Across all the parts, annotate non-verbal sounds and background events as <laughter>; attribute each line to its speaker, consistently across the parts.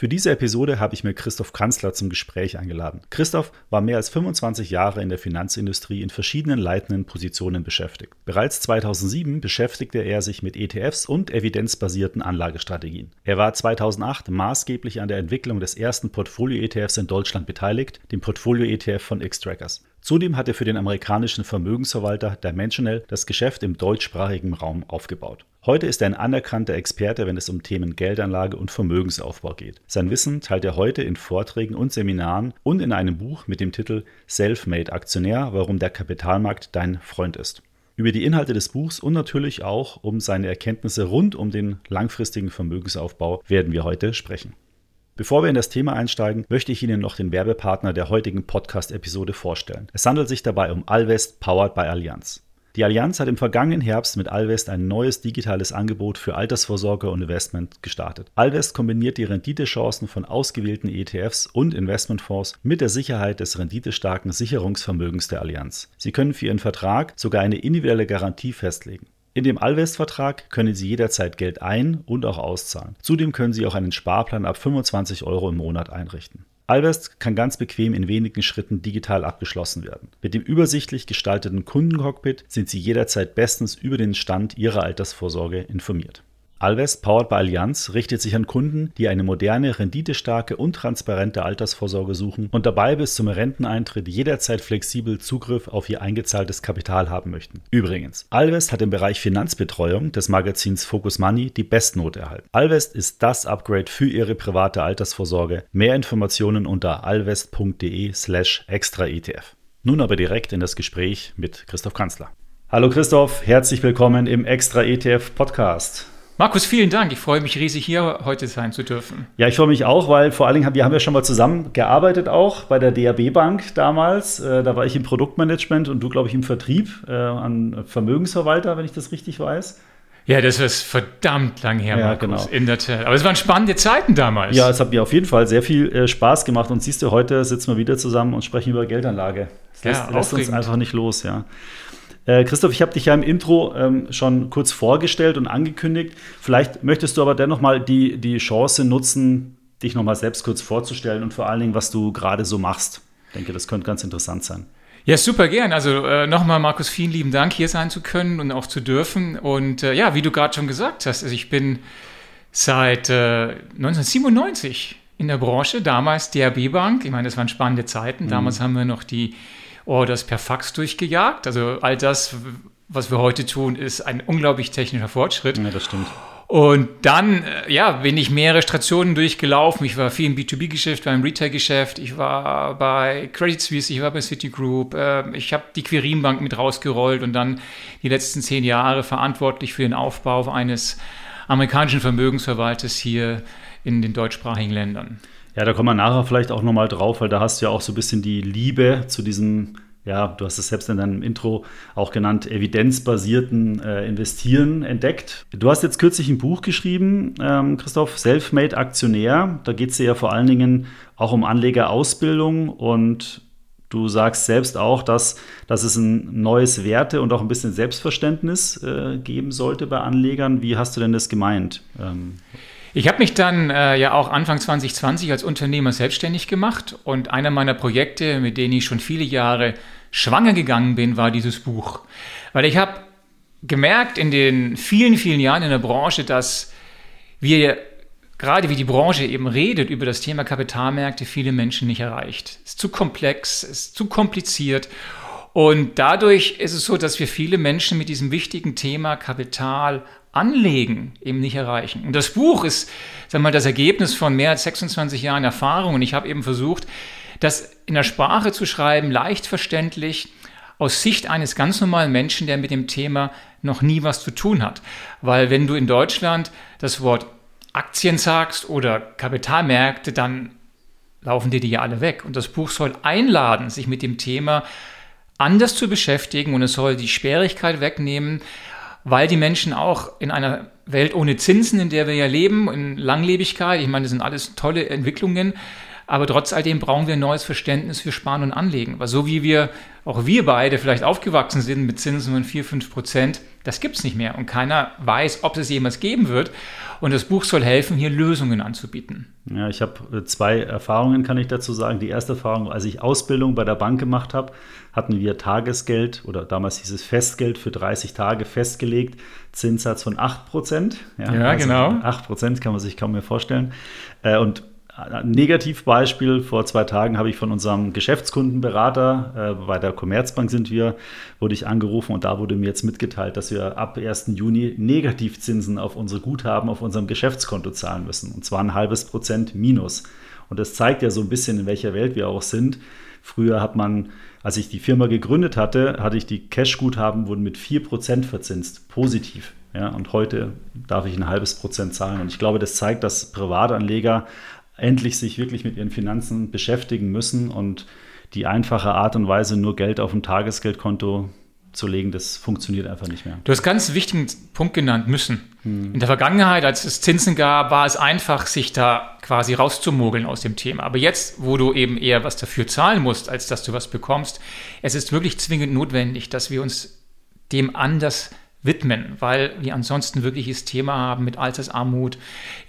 Speaker 1: Für diese Episode habe ich mir Christoph Kanzler zum Gespräch eingeladen. Christoph war mehr als 25 Jahre in der Finanzindustrie in verschiedenen leitenden Positionen beschäftigt. Bereits 2007 beschäftigte er sich mit ETFs und evidenzbasierten Anlagestrategien. Er war 2008 maßgeblich an der Entwicklung des ersten Portfolio-ETFs in Deutschland beteiligt, dem Portfolio-ETF von X-Trackers. Zudem hat er für den amerikanischen Vermögensverwalter Dimensional das Geschäft im deutschsprachigen Raum aufgebaut. Heute ist er ein anerkannter Experte, wenn es um Themen Geldanlage und Vermögensaufbau geht. Sein Wissen teilt er heute in Vorträgen und Seminaren und in einem Buch mit dem Titel Self-Made Aktionär, warum der Kapitalmarkt dein Freund ist. Über die Inhalte des Buchs und natürlich auch um seine Erkenntnisse rund um den langfristigen Vermögensaufbau werden wir heute sprechen. Bevor wir in das Thema einsteigen, möchte ich Ihnen noch den Werbepartner der heutigen Podcast-Episode vorstellen. Es handelt sich dabei um Alvest Powered by Allianz. Die Allianz hat im vergangenen Herbst mit Alvest ein neues digitales Angebot für Altersvorsorge und Investment gestartet. Alvest kombiniert die Renditechancen von ausgewählten ETFs und Investmentfonds mit der Sicherheit des renditestarken Sicherungsvermögens der Allianz. Sie können für Ihren Vertrag sogar eine individuelle Garantie festlegen. In dem Alvest-Vertrag können Sie jederzeit Geld ein- und auch auszahlen. Zudem können Sie auch einen Sparplan ab 25 Euro im Monat einrichten. Alvest kann ganz bequem in wenigen Schritten digital abgeschlossen werden. Mit dem übersichtlich gestalteten Kundencockpit sind Sie jederzeit bestens über den Stand Ihrer Altersvorsorge informiert. Alvest Powered by Allianz richtet sich an Kunden, die eine moderne, renditestarke und transparente Altersvorsorge suchen und dabei bis zum Renteneintritt jederzeit flexibel Zugriff auf ihr eingezahltes Kapital haben möchten. Übrigens, Alvest hat im Bereich Finanzbetreuung des Magazins Focus Money die Bestnote erhalten. Alvest ist das Upgrade für Ihre private Altersvorsorge. Mehr Informationen unter alvest.de/slash extra ETF. Nun aber direkt in das Gespräch mit Christoph Kanzler. Hallo Christoph, herzlich willkommen im Extra ETF Podcast.
Speaker 2: Markus, vielen Dank. Ich freue mich riesig, hier heute sein zu dürfen.
Speaker 1: Ja, ich freue mich auch, weil vor allen Dingen, wir haben ja schon mal zusammen gearbeitet auch bei der DAB Bank damals. Äh, da war ich im Produktmanagement und du, glaube ich, im Vertrieb äh, an Vermögensverwalter, wenn ich das richtig weiß.
Speaker 2: Ja, das ist verdammt lang her,
Speaker 1: ja,
Speaker 2: Markus,
Speaker 1: genau.
Speaker 2: in der Tat. Aber es waren spannende Zeiten damals.
Speaker 1: Ja, es hat mir auf jeden Fall sehr viel äh, Spaß gemacht. Und siehst du, heute sitzen wir wieder zusammen und sprechen über Geldanlage. Das lässt,
Speaker 2: Ja,
Speaker 1: lässt uns
Speaker 2: aufregend.
Speaker 1: einfach nicht los, ja. Äh, Christoph, ich habe dich ja im Intro ähm, schon kurz vorgestellt und angekündigt. Vielleicht möchtest du aber dennoch mal die, die Chance nutzen, dich noch mal selbst kurz vorzustellen und vor allen Dingen, was du gerade so machst. Ich denke, das könnte ganz interessant sein.
Speaker 2: Ja, super gern. Also äh, nochmal, Markus, vielen lieben Dank, hier sein zu können und auch zu dürfen. Und äh, ja, wie du gerade schon gesagt hast, also ich bin seit äh, 1997 in der Branche, damals DRB Bank. Ich meine, das waren spannende Zeiten. Damals haben wir noch die Orders per Fax durchgejagt. Also all das, was wir heute tun, ist ein unglaublich technischer Fortschritt.
Speaker 1: Ja, das stimmt.
Speaker 2: Und dann, äh, ja, bin ich mehrere Stationen durchgelaufen. Ich war viel im B2B-Geschäft, war im Retail-Geschäft. Ich war bei Credit Suisse, ich war bei Citigroup. Äh, Ich habe die Quirinbank mit rausgerollt und dann die letzten zehn Jahre verantwortlich für den Aufbau eines amerikanischen Vermögensverwalters hier in den deutschsprachigen Ländern.
Speaker 1: Ja, da kommen wir nachher vielleicht auch nochmal drauf, weil da hast du ja auch so ein bisschen die Liebe zu diesem, ja, du hast es selbst in deinem Intro auch genannt, evidenzbasierten äh, Investieren entdeckt. Du hast jetzt kürzlich ein Buch geschrieben, ähm, Christoph, Selfmade Aktionär. Da geht es ja vor allen Dingen auch um Anlegerausbildung und Du sagst selbst auch, dass, dass es ein neues Werte und auch ein bisschen Selbstverständnis äh, geben sollte bei Anlegern. Wie hast du denn das gemeint? Ähm,
Speaker 2: Ich habe mich dann äh, ja auch Anfang 2020 als Unternehmer selbstständig gemacht und einer meiner Projekte, mit denen ich schon viele Jahre schwanger gegangen bin, war dieses Buch. Weil ich habe gemerkt in den vielen, vielen Jahren in der Branche, dass wir gerade wie die Branche eben redet über das Thema Kapitalmärkte, viele Menschen nicht erreicht. Es ist zu komplex, es ist zu kompliziert. Und dadurch ist es so, dass wir viele Menschen mit diesem wichtigen Thema Kapital anlegen eben nicht erreichen. Und das Buch ist, wir mal, das Ergebnis von mehr als 26 Jahren Erfahrung. Und ich habe eben versucht, das in der Sprache zu schreiben, leicht verständlich, aus Sicht eines ganz normalen Menschen, der mit dem Thema noch nie was zu tun hat. Weil wenn du in Deutschland das Wort Aktien sagst oder Kapitalmärkte, dann laufen dir die ja alle weg. Und das Buch soll einladen, sich mit dem Thema anders zu beschäftigen und es soll die Schwierigkeit wegnehmen, weil die Menschen auch in einer Welt ohne Zinsen, in der wir ja leben, in Langlebigkeit, ich meine, das sind alles tolle Entwicklungen, aber trotz alledem brauchen wir ein neues Verständnis für Sparen und Anlegen. Weil so wie wir, auch wir beide vielleicht aufgewachsen sind mit Zinsen von 4, 5 Prozent, das gibt es nicht mehr. Und keiner weiß, ob es jemals geben wird. Und das Buch soll helfen, hier Lösungen anzubieten.
Speaker 1: Ja, ich habe äh, zwei Erfahrungen, kann ich dazu sagen. Die erste Erfahrung, als ich Ausbildung bei der Bank gemacht habe, hatten wir Tagesgeld oder damals dieses Festgeld für 30 Tage festgelegt, Zinssatz von 8 Prozent.
Speaker 2: Ja, ja also genau.
Speaker 1: 8 Prozent kann man sich kaum mehr vorstellen. Äh, und ein Negativbeispiel, vor zwei Tagen habe ich von unserem Geschäftskundenberater, äh, bei der Commerzbank sind wir, wurde ich angerufen und da wurde mir jetzt mitgeteilt, dass wir ab 1. Juni Negativzinsen auf unsere Guthaben auf unserem Geschäftskonto zahlen müssen. Und zwar ein halbes Prozent minus. Und das zeigt ja so ein bisschen, in welcher Welt wir auch sind. Früher hat man, als ich die Firma gegründet hatte, hatte ich die Cash-Guthaben wurden mit 4% verzinst, positiv. Ja, und heute darf ich ein halbes Prozent zahlen. Und ich glaube, das zeigt, dass Privatanleger endlich sich wirklich mit ihren Finanzen beschäftigen müssen und die einfache Art und Weise, nur Geld auf ein Tagesgeldkonto zu legen, das funktioniert einfach nicht mehr.
Speaker 2: Du hast ganz einen wichtigen Punkt genannt, müssen. Hm. In der Vergangenheit, als es Zinsen gab, war es einfach, sich da quasi rauszumogeln aus dem Thema. Aber jetzt, wo du eben eher was dafür zahlen musst, als dass du was bekommst, es ist wirklich zwingend notwendig, dass wir uns dem anders widmen, weil wir ansonsten wirkliches Thema haben mit Altersarmut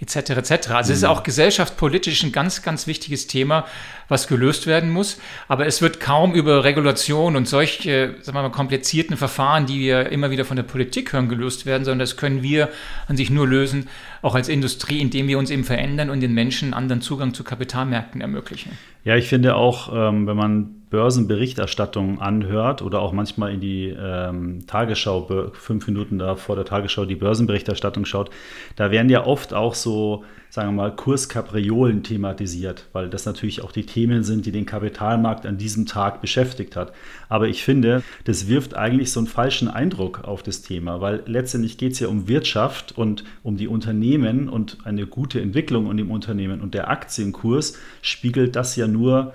Speaker 2: etc. etc. Also mhm. es ist mhm. auch gesellschaftspolitisch ein ganz, ganz wichtiges Thema, was gelöst werden muss. Aber es wird kaum über Regulation und solche sagen wir mal, komplizierten Verfahren, die wir immer wieder von der Politik hören, gelöst werden, sondern das können wir an sich nur lösen, auch als Industrie, indem wir uns eben verändern und den Menschen anderen Zugang zu Kapitalmärkten ermöglichen.
Speaker 1: Ja, ich finde auch, ähm, wenn man Börsenberichterstattung anhört oder auch manchmal in die ähm, Tagesschau, fünf Minuten da vor der Tagesschau die Börsenberichterstattung schaut, da werden ja oft auch so, sagen wir mal, Kurskapriolen thematisiert, weil das natürlich auch die Themen sind, die den Kapitalmarkt an diesem Tag beschäftigt hat. Aber ich finde, das wirft eigentlich so einen falschen Eindruck auf das Thema, weil letztendlich geht es ja um Wirtschaft und um die Unternehmen und eine gute Entwicklung in dem Unternehmen. Und der Aktienkurs spiegelt das ja nur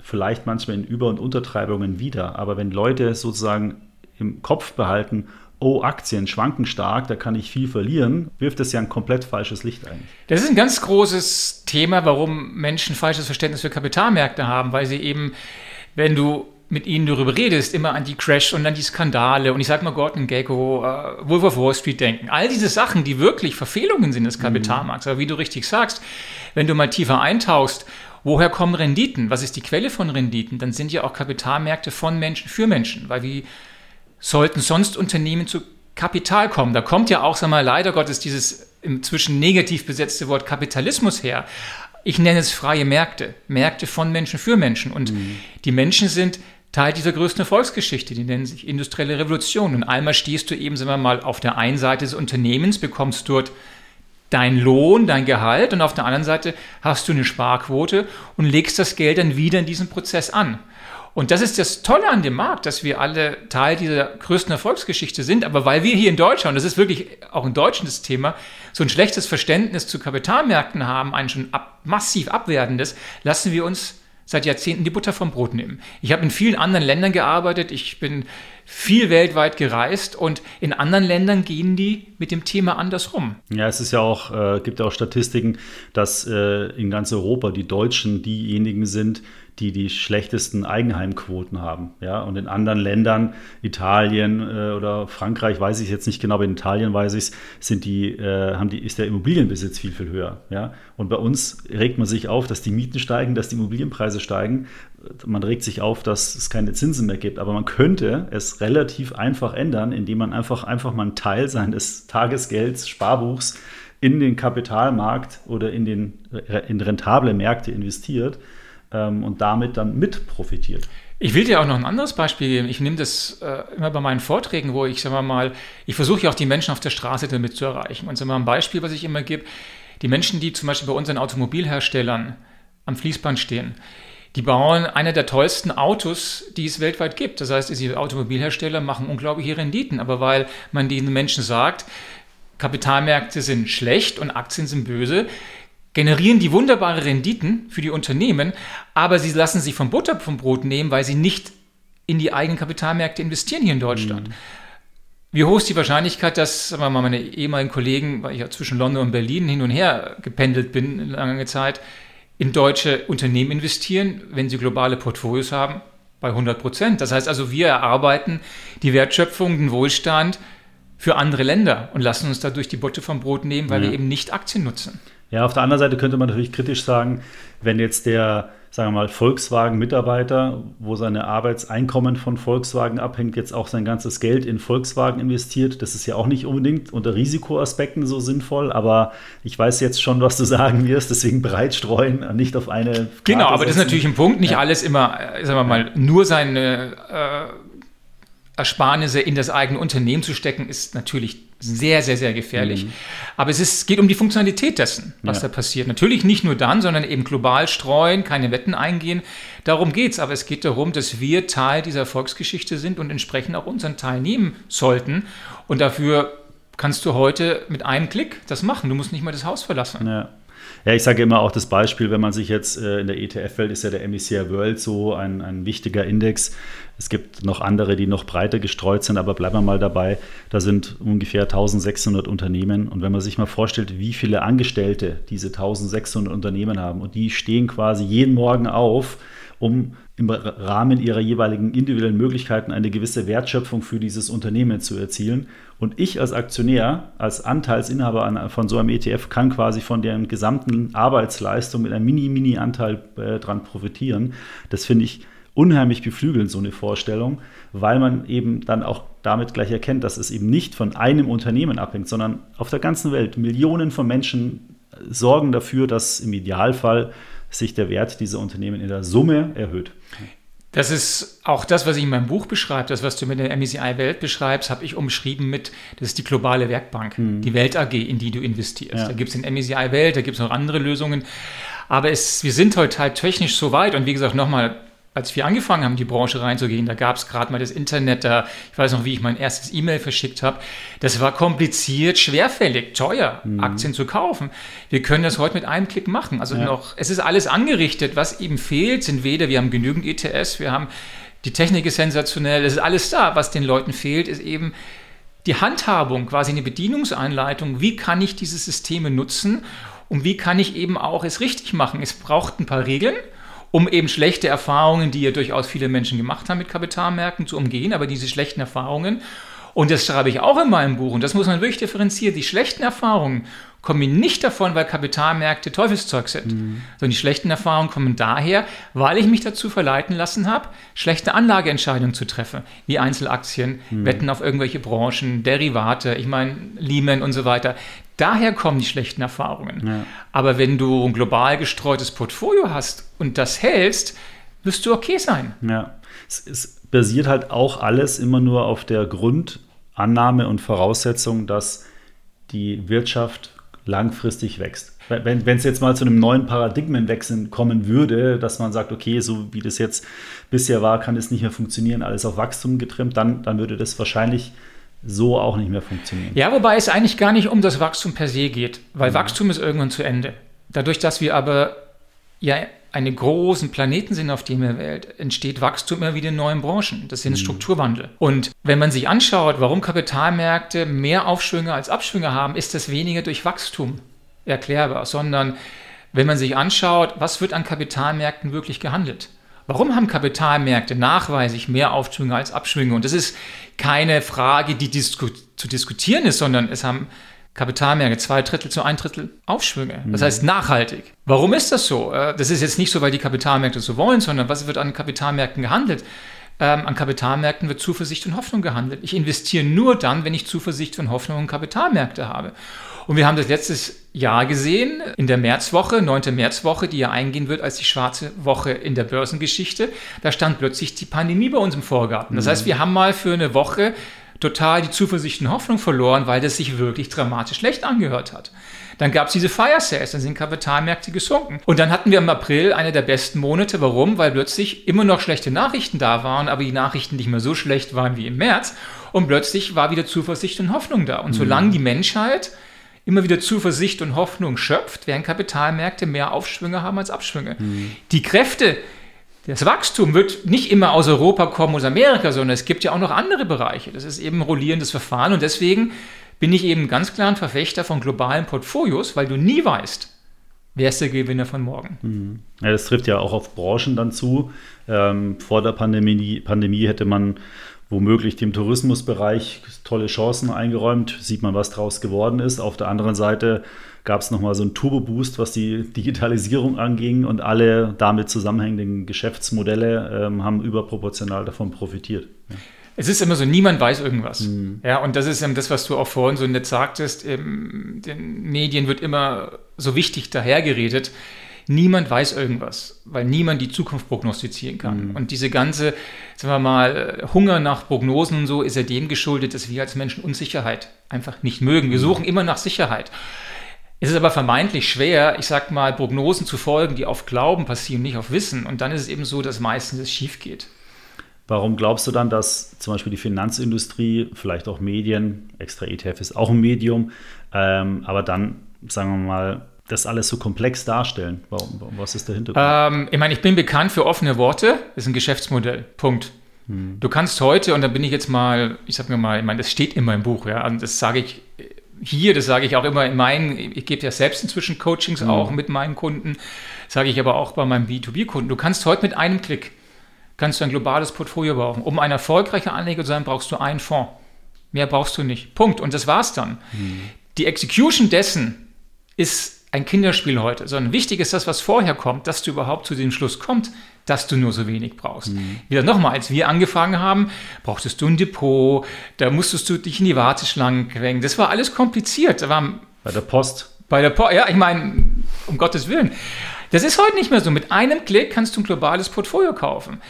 Speaker 1: vielleicht manchmal in Über- und Untertreibungen wieder. Aber wenn Leute sozusagen im Kopf behalten, oh, Aktien schwanken stark, da kann ich viel verlieren, wirft das ja ein komplett falsches Licht ein.
Speaker 2: Das ist ein ganz großes Thema, warum Menschen falsches Verständnis für Kapitalmärkte haben, weil sie eben, wenn du mit ihnen darüber redest, immer an die Crash und an die Skandale und ich sag mal Gordon Gecko, uh, Wolf of Wall Street denken. All diese Sachen, die wirklich Verfehlungen sind des mhm. Kapitalmarkts. Mhm. Aber wie du richtig sagst, wenn du mal tiefer eintauchst Woher kommen Renditen? Was ist die Quelle von Renditen? Dann sind ja auch Kapitalmärkte von Menschen für Menschen, weil wie sollten sonst Unternehmen zu Kapital kommen? Da kommt ja auch, sag mal, leider Gottes dieses inzwischen negativ besetzte Wort Kapitalismus her. Ich nenne es freie Märkte, Märkte von Menschen für Menschen. Und mhm. die Menschen sind Teil dieser größten Erfolgsgeschichte, die nennen sich industrielle Revolution. Und einmal stehst du eben, sagen wir mal, auf der einen Seite des Unternehmens, bekommst dort dein Lohn, dein Gehalt und auf der anderen Seite hast du eine Sparquote und legst das Geld dann wieder in diesen Prozess an. Und das ist das Tolle an dem Markt, dass wir alle Teil dieser größten Erfolgsgeschichte sind. Aber weil wir hier in Deutschland, das ist wirklich auch ein deutsches Thema, so ein schlechtes Verständnis zu Kapitalmärkten haben, ein schon ab, massiv abwertendes, lassen wir uns seit Jahrzehnten die Butter vom Brot nehmen. Ich habe in vielen anderen Ländern gearbeitet, ich bin viel weltweit gereist und in anderen Ländern gehen die mit dem Thema andersrum.
Speaker 1: Ja, es ist ja auch, äh, gibt ja auch Statistiken, dass äh, in ganz Europa die Deutschen diejenigen sind, die die schlechtesten Eigenheimquoten haben. Ja? Und in anderen Ländern, Italien äh, oder Frankreich, weiß ich jetzt nicht genau, aber in Italien weiß ich es, die, äh, die, ist der Immobilienbesitz viel, viel höher. Ja? Und bei uns regt man sich auf, dass die Mieten steigen, dass die Immobilienpreise steigen. Man regt sich auf, dass es keine Zinsen mehr gibt. Aber man könnte es relativ einfach ändern, indem man einfach, einfach mal einen Teil seines Tagesgelds, Sparbuchs in den Kapitalmarkt oder in, den, in rentable Märkte investiert ähm, und damit dann mit profitiert.
Speaker 2: Ich will dir auch noch ein anderes Beispiel geben. Ich nehme das äh, immer bei meinen Vorträgen, wo ich, sagen wir mal, ich versuche ja auch die Menschen auf der Straße damit zu erreichen. Und sagen wir mal ein Beispiel, was ich immer gebe, die Menschen, die zum Beispiel bei unseren Automobilherstellern am Fließband stehen, die bauen eine der tollsten Autos, die es weltweit gibt. Das heißt, diese Automobilhersteller machen unglaubliche Renditen. Aber weil man den Menschen sagt, Kapitalmärkte sind schlecht und Aktien sind böse, generieren die wunderbare Renditen für die Unternehmen, aber sie lassen sich vom Butter vom Brot nehmen, weil sie nicht in die eigenen Kapitalmärkte investieren hier in Deutschland. Mhm. wie hoch ist die Wahrscheinlichkeit, dass sagen wir mal, meine ehemaligen Kollegen, weil ich ja zwischen London und Berlin hin und her gependelt bin lange Zeit, in deutsche Unternehmen investieren, wenn sie globale Portfolios haben? Bei 100 Prozent. Das heißt also, wir erarbeiten die Wertschöpfung, den Wohlstand für andere Länder und lassen uns dadurch die Botte vom Brot nehmen, weil ja. wir eben nicht Aktien nutzen.
Speaker 1: Ja, auf der anderen Seite könnte man natürlich kritisch sagen, wenn jetzt der sagen wir mal, Volkswagen-Mitarbeiter, wo seine Arbeitseinkommen von Volkswagen abhängt, jetzt auch sein ganzes Geld in Volkswagen investiert. Das ist ja auch nicht unbedingt unter Risikoaspekten so sinnvoll, aber ich weiß jetzt schon, was du sagen wirst, deswegen breit streuen, nicht auf eine. Karte
Speaker 2: genau, aber setzen. das ist natürlich ein Punkt, nicht ja. alles immer, äh, sagen wir mal, nur seine. Äh, Ersparnisse in das eigene Unternehmen zu stecken, ist natürlich sehr, sehr, sehr gefährlich. Mhm. Aber es ist, geht um die Funktionalität dessen, was ja. da passiert. Natürlich nicht nur dann, sondern eben global streuen, keine Wetten eingehen. Darum geht es. Aber es geht darum, dass wir Teil dieser Volksgeschichte sind und entsprechend auch unseren Teil nehmen sollten. Und dafür kannst du heute mit einem Klick das machen. Du musst nicht mal das Haus verlassen.
Speaker 1: Ja. Ja, ich sage immer auch das Beispiel, wenn man sich jetzt äh, in der ETF-Welt ist ja der MSCI World so ein, ein wichtiger Index. Es gibt noch andere, die noch breiter gestreut sind, aber bleiben wir mal dabei. Da sind ungefähr 1600 Unternehmen. Und wenn man sich mal vorstellt, wie viele Angestellte diese 1600 Unternehmen haben und die stehen quasi jeden Morgen auf, um im Rahmen ihrer jeweiligen individuellen Möglichkeiten eine gewisse Wertschöpfung für dieses Unternehmen zu erzielen. Und ich als Aktionär, als Anteilsinhaber von so einem ETF kann quasi von deren gesamten Arbeitsleistung mit einem Mini-Mini-Anteil äh, dran profitieren. Das finde ich unheimlich beflügelnd, so eine Vorstellung, weil man eben dann auch damit gleich erkennt, dass es eben nicht von einem Unternehmen abhängt, sondern auf der ganzen Welt Millionen von Menschen sorgen dafür, dass im Idealfall sich der Wert dieser Unternehmen in der Summe erhöht.
Speaker 2: Das ist auch das, was ich in meinem Buch beschreibe, das, was du mit der MSCI-Welt beschreibst, habe ich umschrieben mit, das ist die globale Werkbank, mhm. die Welt AG, in die du investierst. Ja. Da gibt es den MSCI-Welt, da gibt es noch andere Lösungen. Aber es, wir sind heute halt technisch so weit und wie gesagt, nochmal, als wir angefangen haben, die Branche reinzugehen, da gab es gerade mal das Internet, da, ich weiß noch, wie ich mein erstes E-Mail verschickt habe. Das war kompliziert, schwerfällig, teuer, mhm. Aktien zu kaufen. Wir können das heute mit einem Klick machen. Also ja. noch, es ist alles angerichtet. Was eben fehlt, sind weder, wir haben genügend ETS, wir haben, die Technik ist sensationell, es ist alles da. Was den Leuten fehlt, ist eben die Handhabung, quasi eine Bedienungsanleitung. Wie kann ich diese Systeme nutzen und wie kann ich eben auch es richtig machen? Es braucht ein paar Regeln um eben schlechte Erfahrungen, die ja durchaus viele Menschen gemacht haben mit Kapitalmärkten, zu umgehen. Aber diese schlechten Erfahrungen, und das schreibe ich auch in meinem Buch, und das muss man wirklich differenzieren, die schlechten Erfahrungen kommen nicht davon, weil Kapitalmärkte Teufelszeug sind, mhm. sondern die schlechten Erfahrungen kommen daher, weil ich mich dazu verleiten lassen habe, schlechte Anlageentscheidungen zu treffen, wie Einzelaktien, mhm. Wetten auf irgendwelche Branchen, Derivate, ich meine Lehman und so weiter. Daher kommen die schlechten Erfahrungen. Ja. Aber wenn du ein global gestreutes Portfolio hast und das hältst, wirst du okay sein.
Speaker 1: Ja, es, es basiert halt auch alles immer nur auf der Grundannahme und Voraussetzung, dass die Wirtschaft langfristig wächst. Wenn es jetzt mal zu einem neuen Paradigmenwechsel kommen würde, dass man sagt, okay, so wie das jetzt bisher war, kann es nicht mehr funktionieren, alles auf Wachstum getrimmt, dann, dann würde das wahrscheinlich so auch nicht mehr funktionieren.
Speaker 2: Ja, wobei es eigentlich gar nicht um das Wachstum per se geht, weil mhm. Wachstum ist irgendwann zu Ende. Dadurch, dass wir aber ja einen großen Planeten sind auf dem Welt, entsteht Wachstum immer wieder in neuen Branchen. Das sind mhm. Strukturwandel. Und wenn man sich anschaut, warum Kapitalmärkte mehr Aufschwünge als Abschwünge haben, ist das weniger durch Wachstum erklärbar, sondern wenn man sich anschaut, was wird an Kapitalmärkten wirklich gehandelt? Warum haben Kapitalmärkte nachweislich mehr Aufschwünge als Abschwünge? Und das ist keine Frage, die disku zu diskutieren ist, sondern es haben Kapitalmärkte zwei Drittel zu ein Drittel Aufschwünge. Das mhm. heißt nachhaltig. Warum ist das so? Äh, das ist jetzt nicht so, weil die Kapitalmärkte so wollen, sondern was wird an Kapitalmärkten gehandelt? Ähm, an Kapitalmärkten wird Zuversicht und Hoffnung gehandelt. Ich investiere nur dann, wenn ich Zuversicht und Hoffnung in Kapitalmärkte habe. Und wir haben das letztes Jahr gesehen, in der Märzwoche, 9. Märzwoche, die ja eingehen wird als die schwarze Woche in der Börsengeschichte. Da stand plötzlich die Pandemie bei uns im Vorgarten. Das mhm. heißt, wir haben mal für eine Woche total die Zuversicht und Hoffnung verloren, weil das sich wirklich dramatisch schlecht angehört hat. Dann gab es diese Fire Sales, dann sind Kapitalmärkte gesunken. Und dann hatten wir im April eine der besten Monate. Warum? Weil plötzlich immer noch schlechte Nachrichten da waren, aber die Nachrichten nicht mehr so schlecht waren wie im März. Und plötzlich war wieder Zuversicht und Hoffnung da. Und mhm. solange die Menschheit immer wieder Zuversicht und Hoffnung schöpft, werden Kapitalmärkte mehr Aufschwünge haben als Abschwünge. Mhm. Die Kräfte, das Wachstum wird nicht immer aus Europa kommen, aus Amerika, sondern es gibt ja auch noch andere Bereiche. Das ist eben ein rollierendes Verfahren und deswegen bin ich eben ganz klar ein Verfechter von globalen Portfolios, weil du nie weißt, wer ist der Gewinner von morgen.
Speaker 1: Mhm. Ja, das trifft ja auch auf Branchen dann zu. Ähm, vor der Pandemie, Pandemie hätte man womöglich dem Tourismusbereich tolle Chancen eingeräumt. Sieht man, was daraus geworden ist. Auf der anderen Seite gab es nochmal so einen Turbo-Boost, was die Digitalisierung anging und alle damit zusammenhängenden Geschäftsmodelle ähm, haben überproportional davon profitiert. Ja.
Speaker 2: Es ist immer so, niemand weiß irgendwas. Mhm. Ja, und das ist eben das, was du auch vorhin so nett sagtest. In den Medien wird immer so wichtig dahergeredet. Niemand weiß irgendwas, weil niemand die Zukunft prognostizieren kann. Mhm. Und diese ganze, sagen wir mal, Hunger nach Prognosen und so ist ja dem geschuldet, dass wir als Menschen Unsicherheit einfach nicht mögen. Wir mhm. suchen immer nach Sicherheit. Es ist aber vermeintlich schwer, ich sag mal, Prognosen zu folgen, die auf Glauben passieren, nicht auf Wissen. Und dann ist es eben so, dass meistens es schief geht.
Speaker 1: Warum glaubst du dann, dass zum Beispiel die Finanzindustrie, vielleicht auch Medien, extra ETF ist auch ein Medium, ähm, aber dann, sagen wir mal, das alles so komplex darstellen? Warum, was ist der Hintergrund?
Speaker 2: Ähm, ich meine, ich bin bekannt für offene Worte, das ist ein Geschäftsmodell. Punkt. Hm. Du kannst heute, und da bin ich jetzt mal, ich sag mir mal, ich meine, das steht in meinem Buch, ja, und das sage ich hier, das sage ich auch immer in meinen, ich gebe ja selbst inzwischen Coachings mhm. auch mit meinen Kunden, sage ich aber auch bei meinen B2B-Kunden. Du kannst heute mit einem Klick, kannst du ein globales Portfolio bauen. Um ein erfolgreicher Anleger zu sein, brauchst du einen Fonds. Mehr brauchst du nicht. Punkt. Und das war's dann. Mhm. Die Execution dessen ist ein Kinderspiel heute, sondern wichtig ist das, was vorher kommt, dass du überhaupt zu dem Schluss kommst, dass du nur so wenig brauchst. Mhm. Wieder nochmal, als wir angefangen haben, brauchtest du ein Depot, da musstest du dich in die Warteschlangen quengen. Das war alles kompliziert. Da war,
Speaker 1: bei der Post.
Speaker 2: Bei der Post, ja, ich meine, um Gottes Willen. Das ist heute nicht mehr so. Mit einem Klick kannst du ein globales Portfolio kaufen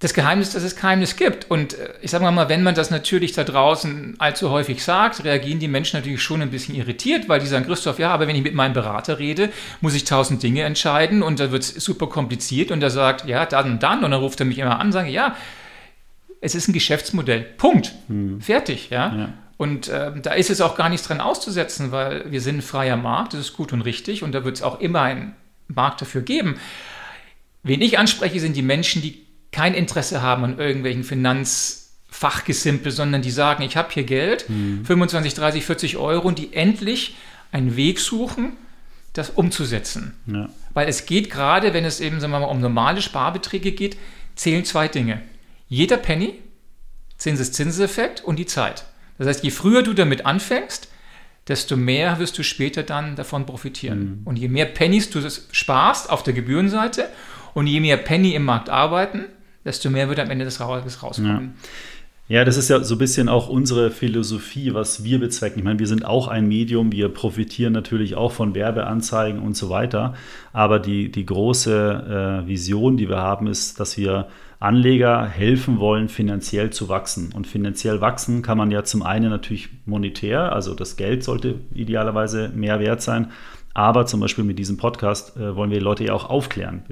Speaker 2: das Geheimnis, dass es Geheimnis gibt. Und äh, ich sage mal, wenn man das natürlich da draußen allzu häufig sagt, reagieren die Menschen natürlich schon ein bisschen irritiert, weil die sagen, Christoph, ja, aber wenn ich mit meinem Berater rede, muss ich tausend Dinge entscheiden und da wird es super kompliziert und er sagt, ja, dann und dann und dann ruft er mich immer an und sagt, ja, es ist ein Geschäftsmodell. Punkt. Hm. Fertig, ja. ja. Und äh, da ist es auch gar nichts dran auszusetzen, weil wir sind ein freier Markt, das ist gut und richtig und da wird es auch immer einen Markt dafür geben. Wen ich anspreche, sind die Menschen, die kein Interesse haben an irgendwelchen Finanzfachgesimpel, sondern die sagen, ich habe hier Geld, mhm. 25, 30, 40 Euro und die endlich einen Weg suchen, das umzusetzen. Ja. Weil es geht gerade, wenn es eben sagen wir mal, um normale Sparbeträge geht, zählen zwei Dinge. Jeder Penny, Zinseszinseffekt und die Zeit. Das heißt, je früher du damit anfängst, desto mehr wirst du später dann davon profitieren. Mhm. Und je mehr Pennies du sparst auf der Gebührenseite und je mehr Penny im Markt arbeiten, desto mehr wird am Ende des Raus rauskommen.
Speaker 1: Ja. ja. das ist ja so ein bisschen auch unsere Philosophie, was wir bezwecken. Ich meine, wir sind auch ein Medium, wir profitieren natürlich auch von Werbeanzeigen und so weiter. Aber die, die große äh, Vision, die wir haben, ist, dass wir Anleger helfen wollen, finanziell zu wachsen. Und finanziell wachsen kann man ja zum einen natürlich monetär, also das Geld sollte idealerweise mehr wert sein. Aber zum Beispiel mit diesem Podcast äh, wollen wir Leute ja auch aufklären.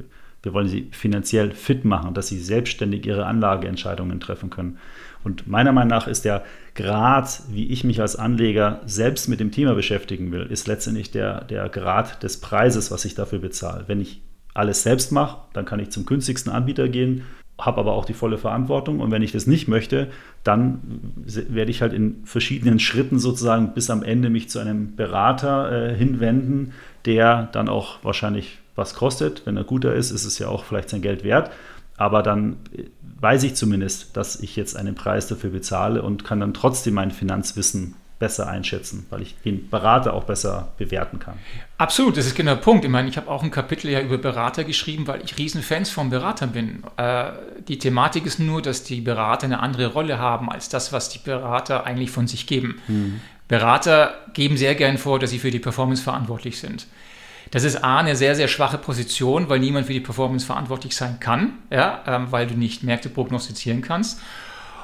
Speaker 1: Wir wollen sie finanziell fit machen, dass sie selbstständig ihre Anlageentscheidungen treffen können. Und meiner Meinung nach ist der Grad, wie ich mich als Anleger selbst mit dem Thema beschäftigen will, ist letztendlich der, der Grad des Preises, was ich dafür bezahle. Wenn ich alles selbst mache, dann kann ich zum günstigsten Anbieter gehen, habe aber auch die volle Verantwortung. Und wenn ich das nicht möchte, dann werde ich halt in verschiedenen Schritten sozusagen bis am Ende mich zu einem Berater äh, hinwenden, der dann auch wahrscheinlich was kostet. Wenn er guter ist, ist es ja auch vielleicht sein Geld wert. Aber dann weiß ich zumindest, dass ich jetzt einen Preis dafür bezahle und kann dann trotzdem mein Finanzwissen besser einschätzen, weil ich den Berater auch besser bewerten kann.
Speaker 2: Absolut, das ist genau der Punkt. Ich meine, ich habe auch ein Kapitel ja über Berater geschrieben, weil ich Riesenfans von Beratern bin. Äh, die Thematik ist nur, dass die Berater eine andere Rolle haben als das, was die Berater eigentlich von sich geben. Mhm. Berater geben sehr gern vor, dass sie für die Performance verantwortlich sind. Das ist A, eine sehr, sehr schwache Position, weil niemand für die Performance verantwortlich sein kann, ja, ähm, weil du nicht Märkte prognostizieren kannst.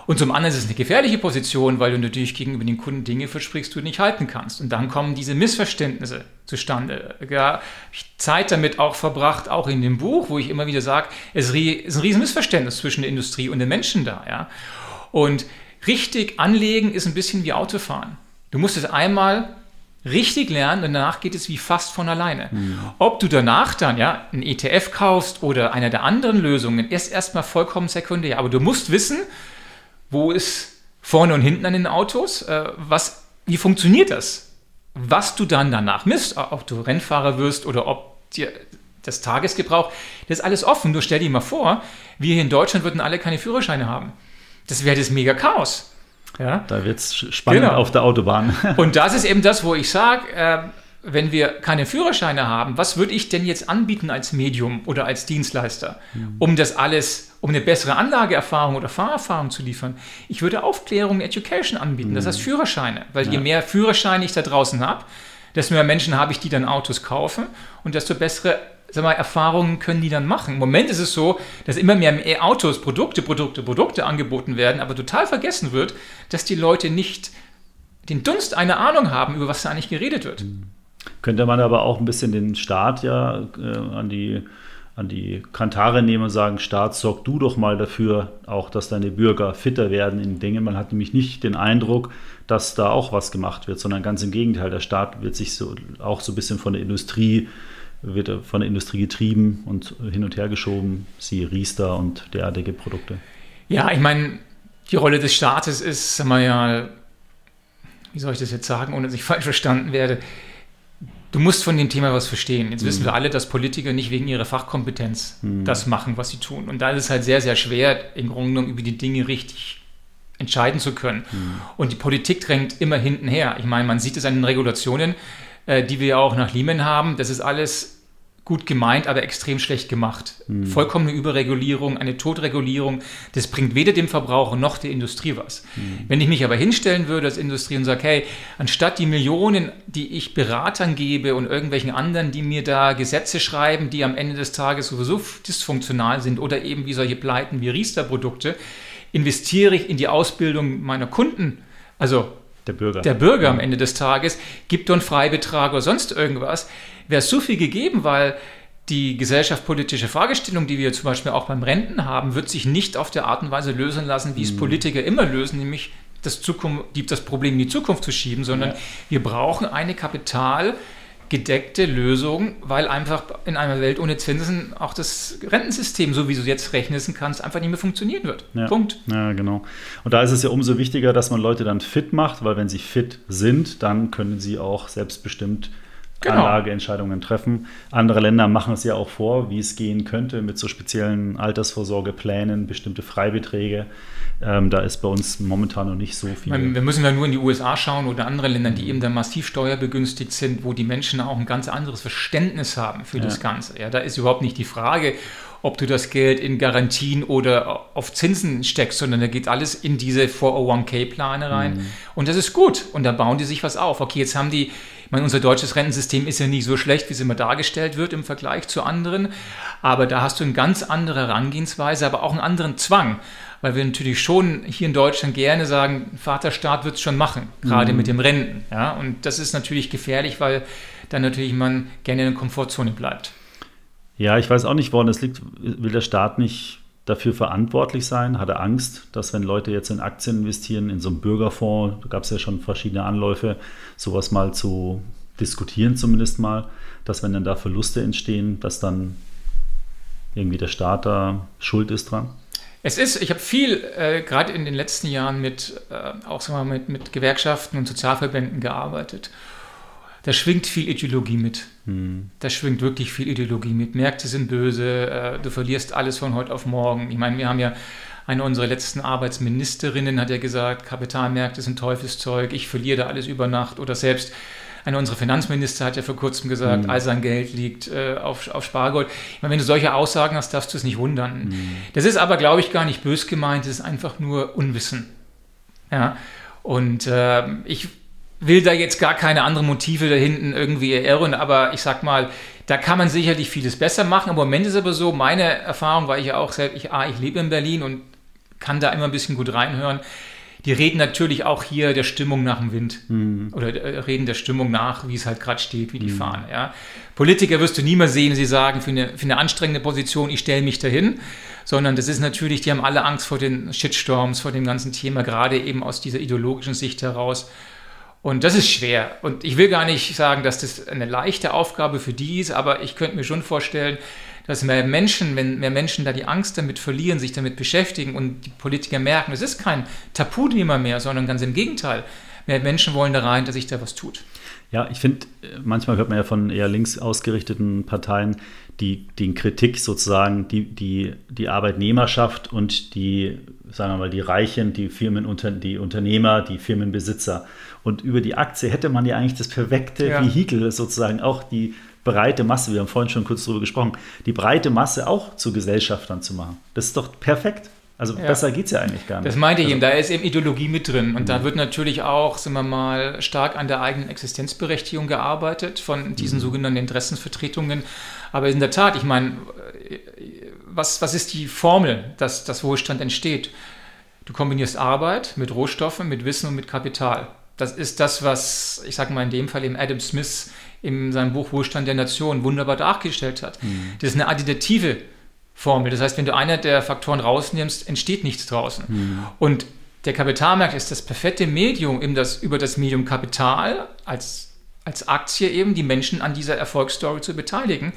Speaker 2: Und zum anderen ist es eine gefährliche Position, weil du natürlich gegenüber den Kunden Dinge versprichst, die du nicht halten kannst. Und dann kommen diese Missverständnisse zustande. Ja, ich Zeit damit auch verbracht, auch in dem Buch, wo ich immer wieder sage, es ist ein riesen Missverständnis zwischen der Industrie und den Menschen da. Ja. Und richtig anlegen ist ein bisschen wie Autofahren. Du musst es einmal richtig lernen und danach geht es wie fast von alleine. Mhm. Ob du danach dann ja ein ETF kaufst oder eine der anderen Lösungen, ist erstmal vollkommen sekundär. Aber du musst wissen, wo ist vorne und hinten an den Autos, äh, was, wie funktioniert das? Was du dann danach misst, ob du Rennfahrer wirst oder ob dir das Tagesgebrauch, das ist alles offen. Du stell dir mal vor, wir hier in Deutschland würden alle keine Führerscheine haben. Das wäre das mega Chaos.
Speaker 1: Ja? Da wird es spannend genau. auf der Autobahn. <laughs>
Speaker 2: Und das ist eben das, wo ich sage, äh, wenn wir keine Führerscheine haben, was würde ich denn jetzt anbieten als Medium oder als Dienstleister, mhm. um das alles, um eine bessere Anlageerfahrung oder Fahrerfahrung zu liefern? Ich würde Aufklärung, Education anbieten, mhm. das heißt Führerscheine, weil ja. je mehr Führerscheine ich da draußen habe, desto mehr Menschen habe ich, die dann Autos kaufen und desto bessere sag mal, Erfahrungen können die dann machen? Im Moment ist es so, dass immer mehr Autos, Produkte, Produkte, Produkte angeboten werden, aber total vergessen wird, dass die Leute nicht den Dunst einer Ahnung haben, über was da eigentlich geredet wird.
Speaker 1: Könnte man aber auch ein bisschen den Staat ja äh, an die an die Kantare nehmen und sagen, Staat, sorg du doch mal dafür, auch dass deine Bürger fitter werden in Dingen. Man hat nämlich nicht den Eindruck, dass da auch was gemacht wird, sondern ganz im Gegenteil, der Staat wird sich so auch so ein bisschen von der Industrie wird von der Industrie getrieben und hin und her geschoben, siehe Riester und derartige Produkte.
Speaker 2: Ja, ich meine, die Rolle des Staates ist, sagen wir ja, wie soll ich das jetzt sagen, ohne dass ich <laughs> falsch verstanden werde, du musst von dem Thema was verstehen. Jetzt mhm. wissen wir alle, dass Politiker nicht wegen ihrer Fachkompetenz mhm. das machen, was sie tun. Und da ist es halt sehr, sehr schwer, im Grunde genommen über die Dinge richtig entscheiden zu können. Mhm. Und die Politik drängt immer hinten her. Ich meine, man sieht es an den Regulationen, äh, die wir auch nach Lehman haben. Das ist alles gut gemeint, aber extrem schlecht gemacht. Mhm. Vollkommene Überregulierung, eine Totregulierung, das bringt weder dem Verbraucher noch der Industrie was. Mhm. Wenn ich mich aber hinstellen würde als Industrie und sage, hey, anstatt die Millionen, die ich Beratern gebe und irgendwelchen anderen, die mir da Gesetze schreiben, die am Ende des Tages sowieso dysfunktional sind oder eben wie solche Pleiten wie Riester-Produkte, investiere ich in die Ausbildung meiner Kunden, also der Bürger. Der Bürger am Ende des Tages gibt einen Freibetrag oder sonst irgendwas. Wäre so viel gegeben, weil die gesellschaftspolitische Fragestellung, die wir zum Beispiel auch beim Renten haben, wird sich nicht auf der Art und Weise lösen lassen, wie es mhm. Politiker immer lösen, nämlich das, Zukunft, das Problem in die Zukunft zu schieben, sondern ja. wir brauchen eine Kapital- gedeckte Lösung, weil einfach in einer Welt ohne Zinsen auch das Rentensystem, so wie du jetzt rechnen kannst, einfach nicht mehr funktionieren wird.
Speaker 1: Ja.
Speaker 2: Punkt.
Speaker 1: Ja, genau. Und da ist es ja umso wichtiger, dass man Leute dann fit macht, weil wenn sie fit sind, dann können sie auch selbstbestimmt genau. Anlageentscheidungen treffen. Andere Länder machen es ja auch vor, wie es gehen könnte mit so speziellen Altersvorsorgeplänen, bestimmte Freibeträge. Ähm, da ist bei uns momentan noch nicht so viel.
Speaker 2: Wir müssen da nur in die USA schauen oder andere Länder, die eben dann massiv steuerbegünstigt sind, wo die Menschen auch ein ganz anderes Verständnis haben für ja. das Ganze. Ja, da ist überhaupt nicht die Frage, ob du das Geld in Garantien oder auf Zinsen steckst, sondern da geht alles in diese 401k-Plane rein. Mhm. Und das ist gut. Und da bauen die sich was auf. Okay, jetzt haben die, ich meine, unser deutsches Rentensystem ist ja nicht so schlecht, wie es immer dargestellt wird im Vergleich zu anderen. Aber da hast du eine ganz andere Herangehensweise, aber auch einen anderen Zwang weil wir natürlich schon hier in Deutschland gerne sagen, Vaterstaat wird es schon machen, gerade mhm. mit dem Renten. Ja? Und das ist natürlich gefährlich, weil dann natürlich man gerne in der Komfortzone bleibt.
Speaker 1: Ja, ich weiß auch nicht, woran es liegt. Will der Staat nicht dafür verantwortlich sein? Hat er Angst, dass wenn Leute jetzt in Aktien investieren, in so einem Bürgerfonds, da gab es ja schon verschiedene Anläufe, sowas mal zu diskutieren zumindest mal, dass wenn dann da Verluste entstehen, dass dann irgendwie der Staat da schuld ist dran?
Speaker 2: Es ist, ich habe viel, äh, gerade in den letzten Jahren, mit, äh, auch sagen wir, mit, mit Gewerkschaften und Sozialverbänden gearbeitet. Da schwingt viel Ideologie mit. Hm. Da schwingt wirklich viel Ideologie mit. Märkte sind böse, äh, du verlierst alles von heute auf morgen. Ich meine, wir haben ja eine unserer letzten Arbeitsministerinnen hat ja gesagt, Kapitalmärkte sind Teufelszeug, ich verliere da alles über Nacht oder selbst einer unserer Finanzminister hat ja vor kurzem gesagt, mhm. all sein Geld liegt äh, auf, auf Spargold. Ich meine, wenn du solche Aussagen hast, darfst du es nicht wundern. Mhm. Das ist aber, glaube ich, gar nicht bös gemeint, es ist einfach nur Unwissen. Ja, und äh, ich will da jetzt gar keine anderen Motive da hinten irgendwie erirren, aber ich sag mal, da kann man sicherlich vieles besser machen. Im Moment ist aber so, meine Erfahrung, weil ich ja auch selbst, ich, ah, ich lebe in Berlin und kann da immer ein bisschen gut reinhören die reden natürlich auch hier der Stimmung nach dem Wind. Mhm. Oder äh, reden der Stimmung nach, wie es halt gerade steht, wie die mhm. fahren. Ja. Politiker wirst du niemals sehen, sie sagen, für eine, für eine anstrengende Position, ich stelle mich dahin. Sondern das ist natürlich, die haben alle Angst vor den Shitstorms, vor dem ganzen Thema, gerade eben aus dieser ideologischen Sicht heraus. Und das ist schwer. Und ich will gar nicht sagen, dass das eine leichte Aufgabe für die ist, aber ich könnte mir schon vorstellen, dass mehr Menschen, wenn mehr Menschen da die Angst damit verlieren, sich damit beschäftigen und die Politiker merken, es ist kein Tabuthema mehr, sondern ganz im Gegenteil. Mehr Menschen wollen da rein, dass sich da was tut.
Speaker 1: Ja, ich finde, manchmal hört man ja von eher links ausgerichteten Parteien, die, die Kritik sozusagen, die, die, die Arbeitnehmerschaft und die, sagen wir mal, die Reichen, die Firmen, die Unternehmer, die Firmenbesitzer. Und über die Aktie hätte man ja eigentlich das perfekte ja. Vehikel sozusagen auch die breite Masse, wir haben vorhin schon kurz darüber gesprochen, die breite Masse auch zu Gesellschaftern zu machen. Das ist doch perfekt. Also ja. besser geht es ja eigentlich gar nicht.
Speaker 2: Das meinte ich
Speaker 1: also,
Speaker 2: eben, da ist eben Ideologie mit drin. Und mhm. da wird natürlich auch, sagen wir mal, stark an der eigenen Existenzberechtigung gearbeitet von diesen mhm. sogenannten Interessensvertretungen. Aber in der Tat, ich meine, was, was ist die Formel, dass das Wohlstand entsteht? Du kombinierst Arbeit mit Rohstoffen, mit Wissen und mit Kapital. Das ist das, was, ich sage mal in dem Fall eben Adam Smith in seinem Buch Wohlstand der Nation wunderbar dargestellt hat. Mhm. Das ist eine additive Formel. Das heißt, wenn du einer der Faktoren rausnimmst, entsteht nichts draußen. Mhm. Und der Kapitalmarkt ist das perfekte Medium, das, über das Medium Kapital als, als Aktie eben die Menschen an dieser Erfolgsstory zu beteiligen.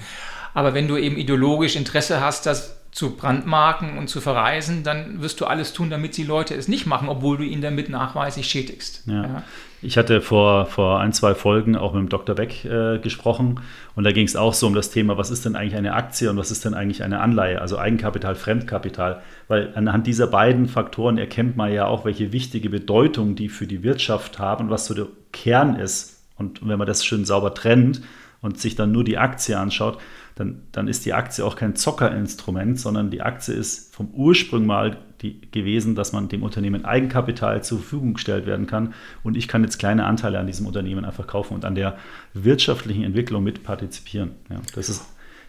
Speaker 2: Aber wenn du eben ideologisch Interesse hast, das zu brandmarken und zu verreisen, dann wirst du alles tun, damit die Leute es nicht machen, obwohl du ihnen damit nachweislich schädigst.
Speaker 1: Ja. Ja. Ich hatte vor, vor ein, zwei Folgen auch mit dem Dr. Beck äh, gesprochen und da ging es auch so um das Thema, was ist denn eigentlich eine Aktie und was ist denn eigentlich eine Anleihe, also Eigenkapital, Fremdkapital, weil anhand dieser beiden Faktoren erkennt man ja auch, welche wichtige Bedeutung die für die Wirtschaft haben und was so der Kern ist. Und wenn man das schön sauber trennt und sich dann nur die Aktie anschaut, dann, dann ist die Aktie auch kein Zockerinstrument, sondern die Aktie ist vom Ursprung mal die, gewesen, dass man dem Unternehmen Eigenkapital zur Verfügung gestellt werden kann und ich kann jetzt kleine Anteile an diesem Unternehmen einfach kaufen und an der wirtschaftlichen Entwicklung mitpartizipieren. Ja, das ist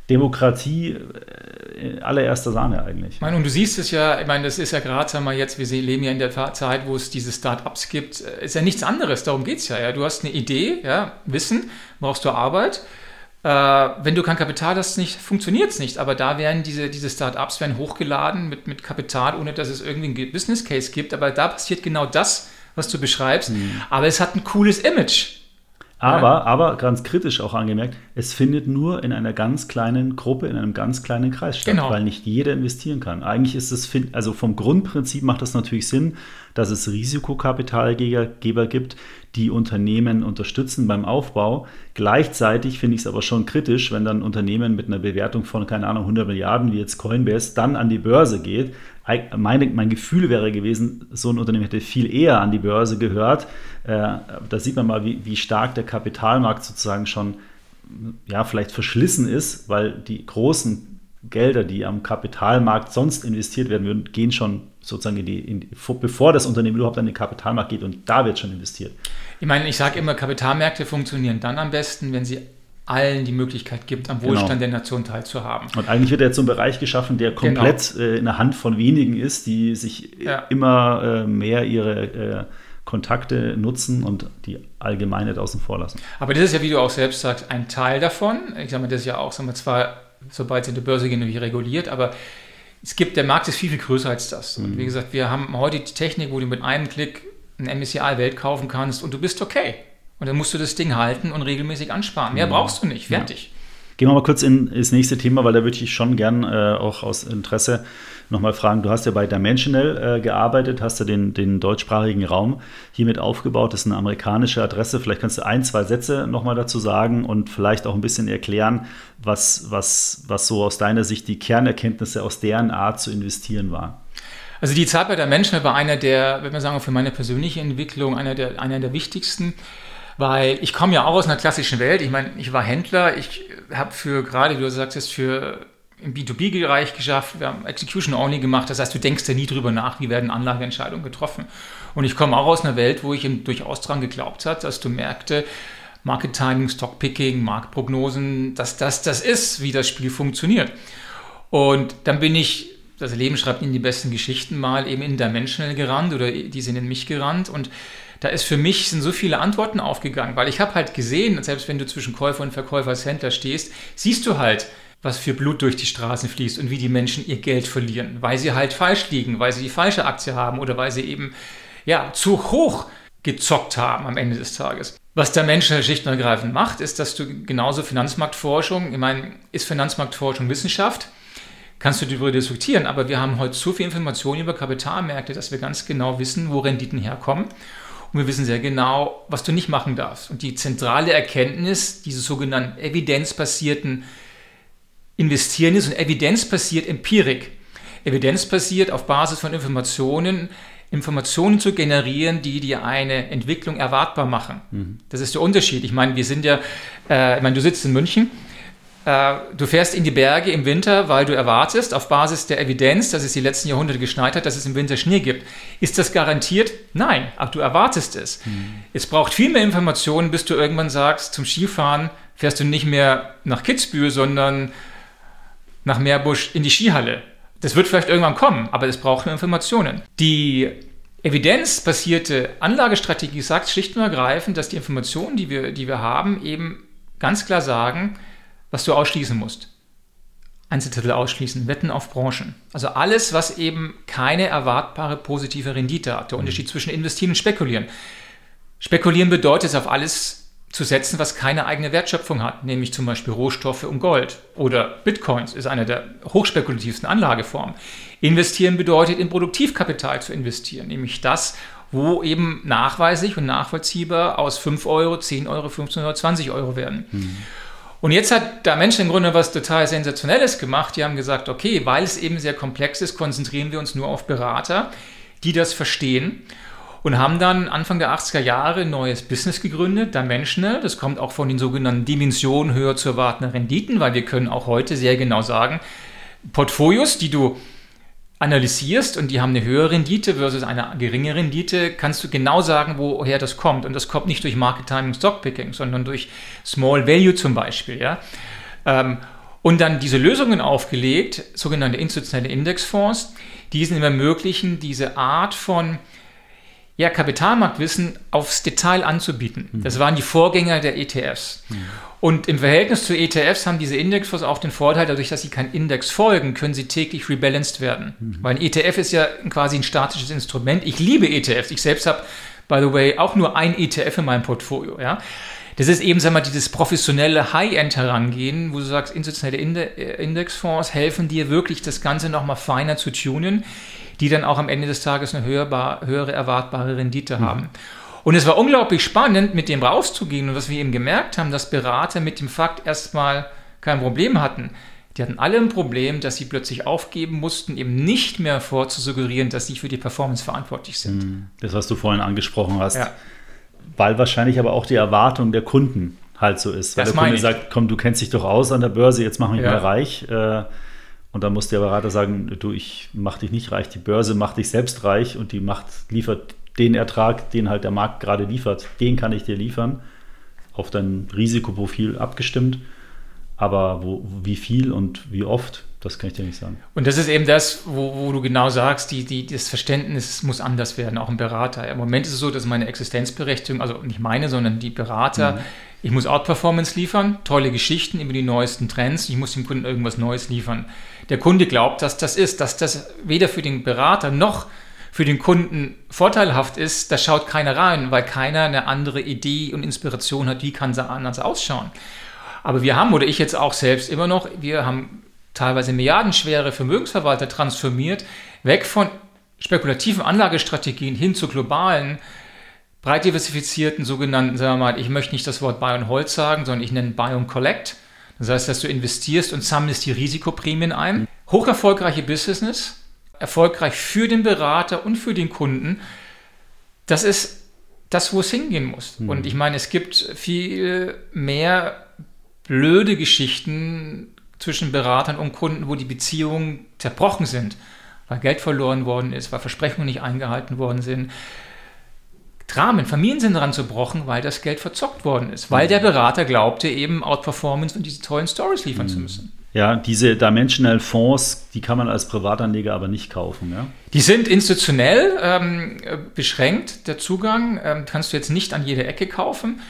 Speaker 1: Demokratie äh, allererster Sahne eigentlich.
Speaker 2: Ich meine, und du siehst es ja, ich meine, das ist ja gerade, sagen wir jetzt, wir leben ja in der Zeit, wo es diese Start-ups gibt, äh, ist ja nichts anderes, darum geht es ja, ja. Du hast eine Idee, ja, Wissen, brauchst du Arbeit äh, wenn du kein Kapital hast, nicht, funktioniert es nicht. Aber da werden diese, diese Start-ups werden hochgeladen mit, mit Kapital, ohne dass es irgendwie einen Business Case gibt. Aber da passiert genau das, was du beschreibst. Mhm. Aber es hat ein cooles Image.
Speaker 1: Aber, ja. aber ganz kritisch auch angemerkt, es findet nur in einer ganz kleinen Gruppe, in einem ganz kleinen Kreis statt, genau. weil nicht jeder investieren kann. Eigentlich ist es, also vom Grundprinzip macht das natürlich Sinn, dass es Risikokapitalgeber gibt, die Unternehmen unterstützen beim Aufbau. Gleichzeitig finde ich es aber schon kritisch, wenn dann Unternehmen mit einer Bewertung von, keine Ahnung, 100 Milliarden, wie jetzt Coinbase, dann an die Börse geht. Meine, mein Gefühl wäre gewesen, so ein Unternehmen hätte viel eher an die Börse gehört. Äh, da sieht man mal, wie, wie stark der Kapitalmarkt sozusagen schon ja, vielleicht verschlissen ist, weil die großen Gelder, die am Kapitalmarkt sonst investiert werden würden, gehen schon sozusagen in die, in die, bevor das Unternehmen überhaupt an den Kapitalmarkt geht und da wird schon investiert.
Speaker 2: Ich meine, ich sage immer, Kapitalmärkte funktionieren dann am besten, wenn sie allen die Möglichkeit gibt, am Wohlstand genau. der Nation teilzuhaben.
Speaker 1: Und eigentlich wird jetzt so ein Bereich geschaffen, der genau. komplett genau. äh, in der Hand von wenigen ist, die sich ja. immer äh, mehr ihre äh, Kontakte nutzen und die Allgemeinheit außen vor lassen.
Speaker 2: Aber das ist ja, wie du auch selbst sagst, ein Teil davon. Ich sage mal, das ist ja auch, sagen wir zwar, sobald sie in die Börse gehen, irgendwie reguliert, aber es gibt, der Markt ist viel, viel größer als das. Und wie mhm. gesagt, wir haben heute die Technik, wo du mit einem Klick ein MSCI-Welt kaufen kannst und du bist okay. Und dann musst du das Ding halten und regelmäßig ansparen. Mehr mhm. brauchst du nicht. Fertig. Ja.
Speaker 1: Gehen wir mal kurz in das nächste Thema, weil da würde ich schon gern äh, auch aus Interesse nochmal fragen. Du hast ja bei Dimensional äh, gearbeitet, hast ja den, den deutschsprachigen Raum hiermit aufgebaut. Das ist eine amerikanische Adresse. Vielleicht kannst du ein, zwei Sätze nochmal dazu sagen und vielleicht auch ein bisschen erklären, was, was, was so aus deiner Sicht die Kernerkenntnisse aus deren Art zu investieren war.
Speaker 2: Also die Zeit bei Menschen war einer der, würde man sagen, für meine persönliche Entwicklung einer der, einer der wichtigsten, weil ich komme ja auch aus einer klassischen Welt. Ich meine, ich war Händler, ich habe für gerade, wie du sagst, für im B2B-Bereich geschafft, wir haben Execution Only gemacht, das heißt, du denkst ja nie drüber nach, wie werden Anlageentscheidungen getroffen. Und ich komme auch aus einer Welt, wo ich eben durchaus daran geglaubt habe, dass du Märkte, Market Timing, Stockpicking, Marktprognosen, dass das das ist, wie das Spiel funktioniert. Und dann bin ich das Leben schreibt Ihnen die besten Geschichten mal eben in Dimensional gerannt oder die sind in mich gerannt und da ist für mich sind so viele Antworten aufgegangen, weil ich habe halt gesehen, selbst wenn du zwischen Käufer und Verkäufer als Händler stehst, siehst du halt, was für Blut durch die Straßen fließt und wie die Menschen ihr Geld verlieren, weil sie halt falsch liegen, weil sie die falsche Aktie haben oder weil sie eben ja zu hoch gezockt haben am Ende des Tages. Was der Mensch schlicht und ergreifend macht, ist, dass du genauso Finanzmarktforschung, ich meine, ist Finanzmarktforschung Wissenschaft? Kannst du darüber diskutieren, aber wir haben heute so viel Informationen über Kapitalmärkte, dass wir ganz genau wissen, wo Renditen herkommen. Und wir wissen sehr genau, was du nicht machen darfst. Und die zentrale Erkenntnis dieses sogenannten evidenzbasierten Investieren ist und evidenzbasiert Empirik. Evidenzbasiert auf Basis von Informationen, Informationen zu generieren, die dir eine Entwicklung erwartbar machen. Mhm. Das ist der Unterschied. Ich meine, wir sind ja, äh, ich meine, du sitzt in München, du fährst in die Berge im Winter, weil du erwartest, auf Basis der Evidenz, dass es die letzten Jahrhunderte geschneit hat, dass es im Winter Schnee gibt. Ist das garantiert? Nein, aber du erwartest es. Mhm. Es braucht viel mehr Informationen, bis du irgendwann sagst, zum Skifahren fährst du nicht mehr nach Kitzbühel, sondern nach Meerbusch in die Skihalle. Das wird vielleicht irgendwann kommen, aber es braucht nur Informationen. Die evidenzbasierte Anlagestrategie sagt schlicht und ergreifend, dass die Informationen, die wir, die wir haben, eben ganz klar sagen, was du ausschließen musst. Einzeltitel ausschließen, Wetten auf Branchen. Also alles, was eben keine erwartbare positive Rendite hat. Der Unterschied zwischen investieren und spekulieren. Spekulieren bedeutet es auf alles zu setzen, was keine eigene Wertschöpfung hat, nämlich zum Beispiel Rohstoffe und Gold oder Bitcoins ist eine der hochspekulativsten Anlageformen. Investieren bedeutet in Produktivkapital zu investieren, nämlich das, wo eben nachweislich und nachvollziehbar aus 5 Euro, 10 Euro, 15 Euro, 20 Euro werden. Mhm. Und jetzt hat der Mensch im Grunde was total Sensationelles gemacht. Die haben gesagt, okay, weil es eben sehr komplex ist, konzentrieren wir uns nur auf Berater, die das verstehen und haben dann Anfang der 80er Jahre ein neues Business gegründet, Dimensional. Das kommt auch von den sogenannten Dimensionen höher zu erwartenden Renditen, weil wir können auch heute sehr genau sagen, Portfolios, die du analysierst und die haben eine höhere Rendite versus eine geringe Rendite, kannst du genau sagen, woher das kommt. Und das kommt nicht durch Market Timing Stockpicking, sondern durch Small Value zum Beispiel. Ja? Ähm, und dann diese Lösungen aufgelegt, sogenannte institutionelle Indexfonds, die es ermöglichen, diese Art von ja, Kapitalmarktwissen aufs Detail anzubieten. Mhm. Das waren die Vorgänger der ETFs. Mhm. Und im Verhältnis zu ETFs haben diese Indexfonds auch den Vorteil, dadurch, dass sie keinen Index folgen, können sie täglich rebalanced werden. Mhm. Weil ein ETF ist ja quasi ein statisches Instrument. Ich liebe ETFs. Ich selbst habe, by the way, auch nur ein ETF in meinem Portfolio. Ja? Das ist eben, sag mal, dieses professionelle High-End-Herangehen, wo du sagst, institutionelle Indexfonds helfen dir wirklich, das Ganze nochmal feiner zu tunen die dann auch am Ende des Tages eine höhere, höhere erwartbare Rendite mhm. haben. Und es war unglaublich spannend, mit dem rauszugehen und was wir eben gemerkt haben, dass Berater mit dem Fakt erstmal kein Problem hatten. Die hatten alle ein Problem, dass sie plötzlich aufgeben mussten, eben nicht mehr vorzusuggerieren, dass sie für die Performance verantwortlich sind. Mhm.
Speaker 1: Das, was du vorhin angesprochen hast. Ja. Weil wahrscheinlich aber auch die Erwartung der Kunden halt so ist. Weil das der Kunde sagt, komm, du kennst dich doch aus an der Börse, jetzt mach mich ja. mal reich. Äh, und dann muss der Berater sagen, du, ich mach dich nicht reich, die Börse macht dich selbst reich und die macht, liefert den Ertrag, den halt der Markt gerade liefert, den kann ich dir liefern, auf dein Risikoprofil abgestimmt. Aber wo, wie viel und wie oft, das kann ich dir nicht sagen.
Speaker 2: Und das ist eben das, wo, wo du genau sagst, die, die, das Verständnis muss anders werden, auch ein Berater. Im Moment ist es so, dass meine Existenzberechtigung, also nicht meine, sondern die Berater, mhm. Ich muss Outperformance liefern, tolle Geschichten über die neuesten Trends, ich muss dem Kunden irgendwas Neues liefern. Der Kunde glaubt, dass das ist, dass das weder für den Berater noch für den Kunden vorteilhaft ist, da schaut keiner rein, weil keiner eine andere Idee und Inspiration hat, wie kann es anders ausschauen. Aber wir haben, oder ich jetzt auch selbst immer noch, wir haben teilweise milliardenschwere Vermögensverwalter transformiert, weg von spekulativen Anlagestrategien hin zu globalen, breit diversifizierten sogenannten, sagen wir mal, ich möchte nicht das Wort Buy und Hold sagen, sondern ich nenne Buy und Collect das heißt, dass du investierst und sammelst die Risikoprämien ein. Hoch erfolgreiche Business, erfolgreich für den Berater und für den Kunden. Das ist das, wo es hingehen muss. Mhm. Und ich meine, es gibt viel mehr blöde Geschichten zwischen Beratern und Kunden, wo die Beziehungen zerbrochen sind, weil Geld verloren worden ist, weil Versprechungen nicht eingehalten worden sind, Dramen, Familien sind daran zerbrochen, weil das Geld verzockt worden ist, weil der Berater glaubte eben Outperformance und diese tollen Stories liefern mhm. zu müssen.
Speaker 1: Ja, diese Dimensional Fonds, die kann man als Privatanleger aber nicht kaufen. Ja?
Speaker 2: Die sind institutionell ähm, beschränkt, der Zugang. Ähm, kannst du jetzt nicht an jeder Ecke kaufen.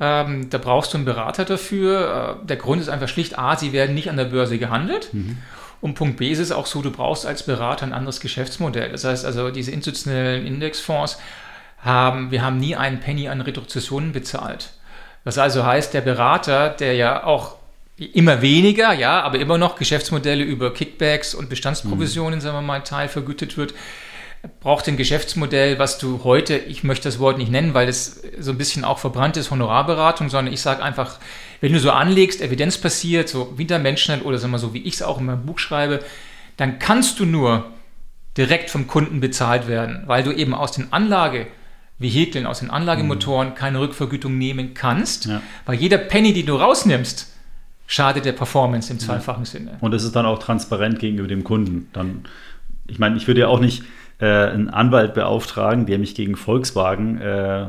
Speaker 2: Ähm, da brauchst du einen Berater dafür. Äh, der Grund ist einfach schlicht, a, sie werden nicht an der Börse gehandelt. Mhm. Und Punkt B ist es auch so, du brauchst als Berater ein anderes Geschäftsmodell. Das heißt also, diese institutionellen Indexfonds haben, wir haben nie einen Penny an Retrozessionen bezahlt. Was also heißt, der Berater, der ja auch immer weniger, ja, aber immer noch Geschäftsmodelle über Kickbacks und Bestandsprovisionen, mhm. sagen wir mal, Teil vergütet wird, braucht ein Geschäftsmodell, was du heute, ich möchte das Wort nicht nennen, weil es so ein bisschen auch verbrannt ist, Honorarberatung, sondern ich sage einfach, wenn du so anlegst, evidenzbasiert, so wie der Menschenhand oder sagen wir so, wie ich es auch in meinem Buch schreibe, dann kannst du nur direkt vom Kunden bezahlt werden, weil du eben aus den Anlagevehikeln, aus den Anlagemotoren mhm. keine Rückvergütung nehmen kannst, ja. weil jeder Penny, die du rausnimmst, schadet der Performance im zweifachen Sinne.
Speaker 1: Und es ist dann auch transparent gegenüber dem Kunden. Dann, ich meine, ich würde ja auch nicht äh, einen Anwalt beauftragen, der mich gegen Volkswagen, äh, äh,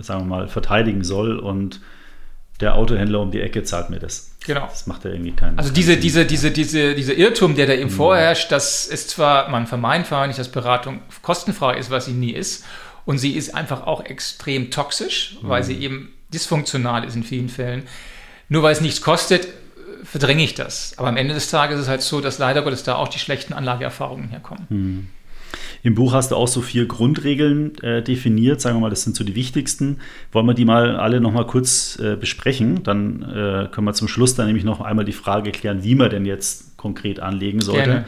Speaker 1: sagen wir mal, verteidigen soll und der Autohändler um die Ecke zahlt mir das.
Speaker 2: Genau.
Speaker 1: Das macht ja irgendwie keinen
Speaker 2: Also diese, diese, diese, diese, dieser Irrtum, der da eben mhm. vorherrscht, das ist zwar, man vermeint zwar nicht, dass Beratung kostenfrei ist, was sie nie ist. Und sie ist einfach auch extrem toxisch, mhm. weil sie eben dysfunktional ist in vielen Fällen nur weil es nichts kostet, verdränge ich das. Aber am Ende des Tages ist es halt so, dass leider Gottes da auch die schlechten Anlageerfahrungen herkommen. Hm.
Speaker 1: Im Buch hast du auch so vier Grundregeln äh, definiert, sagen wir mal, das sind so die wichtigsten. Wollen wir die mal alle noch mal kurz äh, besprechen? Dann äh, können wir zum Schluss dann nämlich noch einmal die Frage klären, wie man denn jetzt konkret anlegen sollte. Ähm,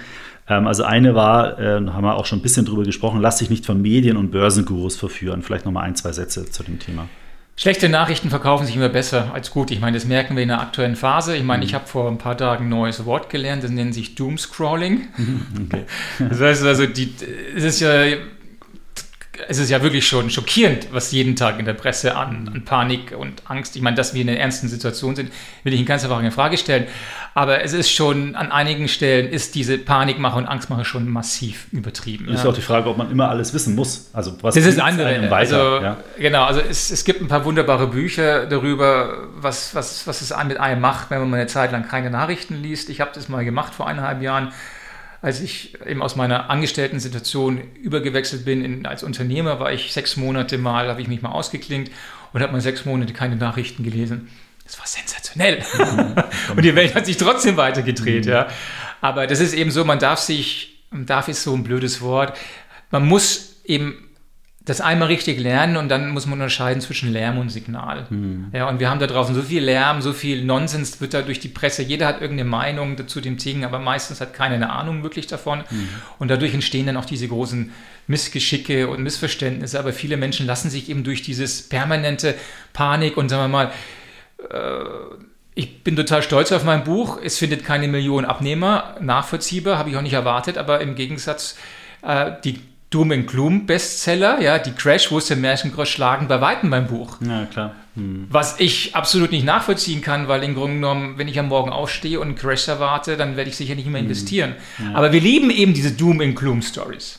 Speaker 1: also eine war, äh, haben wir auch schon ein bisschen drüber gesprochen, lass dich nicht von Medien und Börsengurus verführen. Vielleicht noch mal ein, zwei Sätze zu dem Thema.
Speaker 2: Schlechte Nachrichten verkaufen sich immer besser als gut. Ich meine, das merken wir in der aktuellen Phase. Ich meine, ich mhm. habe vor ein paar Tagen ein neues Wort gelernt, das nennt sich Doomscrolling. <laughs> Okay. Das heißt also, die, es ist ja es ist ja wirklich schon schockierend, was jeden Tag in der Presse an, an, Panik und Angst. Ich meine, dass wir in einer ernsten Situation sind, will ich in ganz einfach in Frage stellen. Aber es ist schon an einigen Stellen ist diese Panikmache und Angstmache schon massiv übertrieben.
Speaker 1: Ist ja. auch die Frage, ob man immer alles wissen muss. Also
Speaker 2: was das ist andere. Weiter, also, ja. Genau, also es, es gibt ein paar wunderbare Bücher darüber, was, was, was es mit einem macht, wenn man eine Zeit lang keine Nachrichten liest. Ich habe das mal gemacht vor eineinhalb Jahren als ich eben aus meiner Angestellten-Situation übergewechselt bin in, als Unternehmer, war ich sechs Monate mal, habe ich mich mal ausgeklinkt und habe mal sechs Monate keine Nachrichten gelesen. Das war sensationell. und die Welt hat sich trotzdem weitergedreht, mhm. ja. Aber das ist eben so, man darf sich, darf ist so ein blödes Wort, man muss eben das einmal richtig lernen und dann muss man unterscheiden zwischen Lärm und Signal. Mhm. Ja, und wir haben da draußen so viel Lärm, so viel Nonsens wird da durch die Presse. Jeder hat irgendeine Meinung zu dem Ding, aber meistens hat keiner eine Ahnung wirklich davon. Mhm. Und dadurch entstehen dann auch diese großen Missgeschicke und Missverständnisse. Aber viele Menschen lassen sich eben durch dieses permanente Panik und sagen wir mal, äh, ich bin total stolz auf mein Buch. Es findet keine Millionen Abnehmer, nachvollziehbar, habe ich auch nicht erwartet, aber im Gegensatz, äh, die Doom and Gloom Bestseller, ja, die Crash, wo ist der Märchengrosch schlagen bei Weitem beim Buch.
Speaker 1: Ja, klar. Hm.
Speaker 2: Was ich absolut nicht nachvollziehen kann, weil im Grunde genommen, wenn ich am Morgen aufstehe und einen Crash erwarte, dann werde ich sicher nicht mehr hm. investieren. Hm. Ja. Aber wir lieben eben diese Doom and Gloom Stories.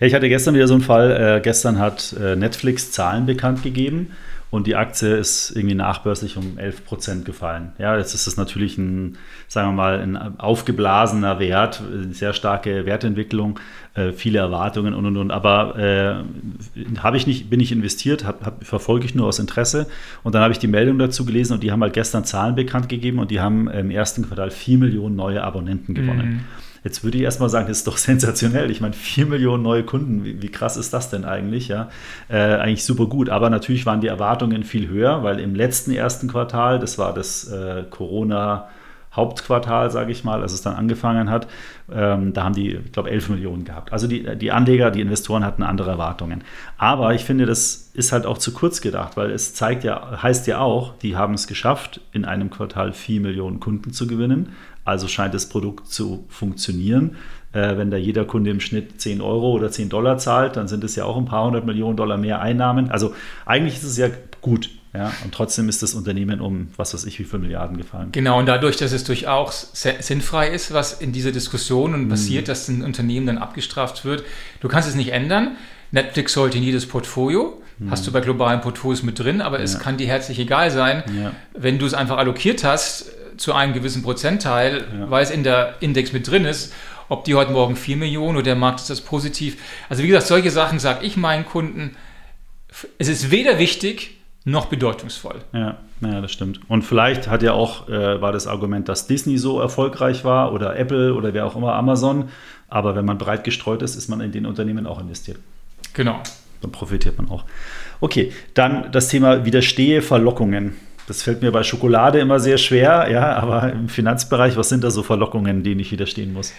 Speaker 1: Ja, ich hatte gestern wieder so einen Fall. Äh, gestern hat äh, Netflix Zahlen bekannt gegeben und die Aktie ist irgendwie nachbörslich um 11 Prozent gefallen. Ja, jetzt ist es natürlich ein, sagen wir mal, ein aufgeblasener Wert, eine sehr starke Wertentwicklung, äh, viele Erwartungen und und und. Aber äh, habe ich nicht, bin ich investiert, hab, hab, verfolge ich nur aus Interesse. Und dann habe ich die Meldung dazu gelesen und die haben halt gestern Zahlen bekannt gegeben und die haben im ersten Quartal 4 Millionen neue Abonnenten gewonnen. Mhm. Jetzt würde ich erstmal sagen, das ist doch <laughs> sensationell. Ich meine, vier Millionen neue Kunden, wie, wie krass ist das denn eigentlich? Ja, äh, eigentlich super gut. Aber natürlich waren die Erwartungen viel höher, weil im letzten ersten Quartal, das war das äh, Corona- Hauptquartal, sage ich mal, als es dann angefangen hat, ähm, da haben die, ich glaube, 11 Millionen gehabt. Also die, die Anleger, die Investoren hatten andere Erwartungen. Aber ich finde, das ist halt auch zu kurz gedacht, weil es zeigt ja, heißt ja auch, die haben es geschafft, in einem Quartal 4 Millionen Kunden zu gewinnen. Also scheint das Produkt zu funktionieren. Äh, wenn da jeder Kunde im Schnitt 10 Euro oder 10 Dollar zahlt, dann sind es ja auch ein paar hundert Millionen Dollar mehr Einnahmen. Also eigentlich ist es ja gut. Ja, und trotzdem ist das Unternehmen um was weiß ich wie viele Milliarden gefallen.
Speaker 2: Genau, und dadurch, dass es durchaus sinnfrei ist, was in dieser Diskussion und mhm. passiert, dass ein Unternehmen dann abgestraft wird, du kannst es nicht ändern. Netflix sollte in jedes Portfolio. Mhm. Hast du bei globalen Portfolios mit drin, aber ja. es kann dir herzlich egal sein, ja. wenn du es einfach allokiert hast zu einem gewissen Prozentteil, ja. weil es in der Index mit drin ist, ob die heute Morgen 4 Millionen oder der Markt ist das positiv. Also wie gesagt, solche Sachen sage ich meinen Kunden, es ist weder wichtig noch bedeutungsvoll.
Speaker 1: Ja, ja, das stimmt. Und vielleicht hat ja auch, äh, war das Argument, dass Disney so erfolgreich war oder Apple oder wer auch immer, Amazon. Aber wenn man breit gestreut ist, ist man in den Unternehmen auch investiert.
Speaker 2: Genau.
Speaker 1: dann profitiert man auch. Okay, dann das Thema Widerstehe Verlockungen. Das fällt mir bei Schokolade immer sehr schwer, ja, aber im Finanzbereich, was sind da so Verlockungen, denen ich widerstehen muss?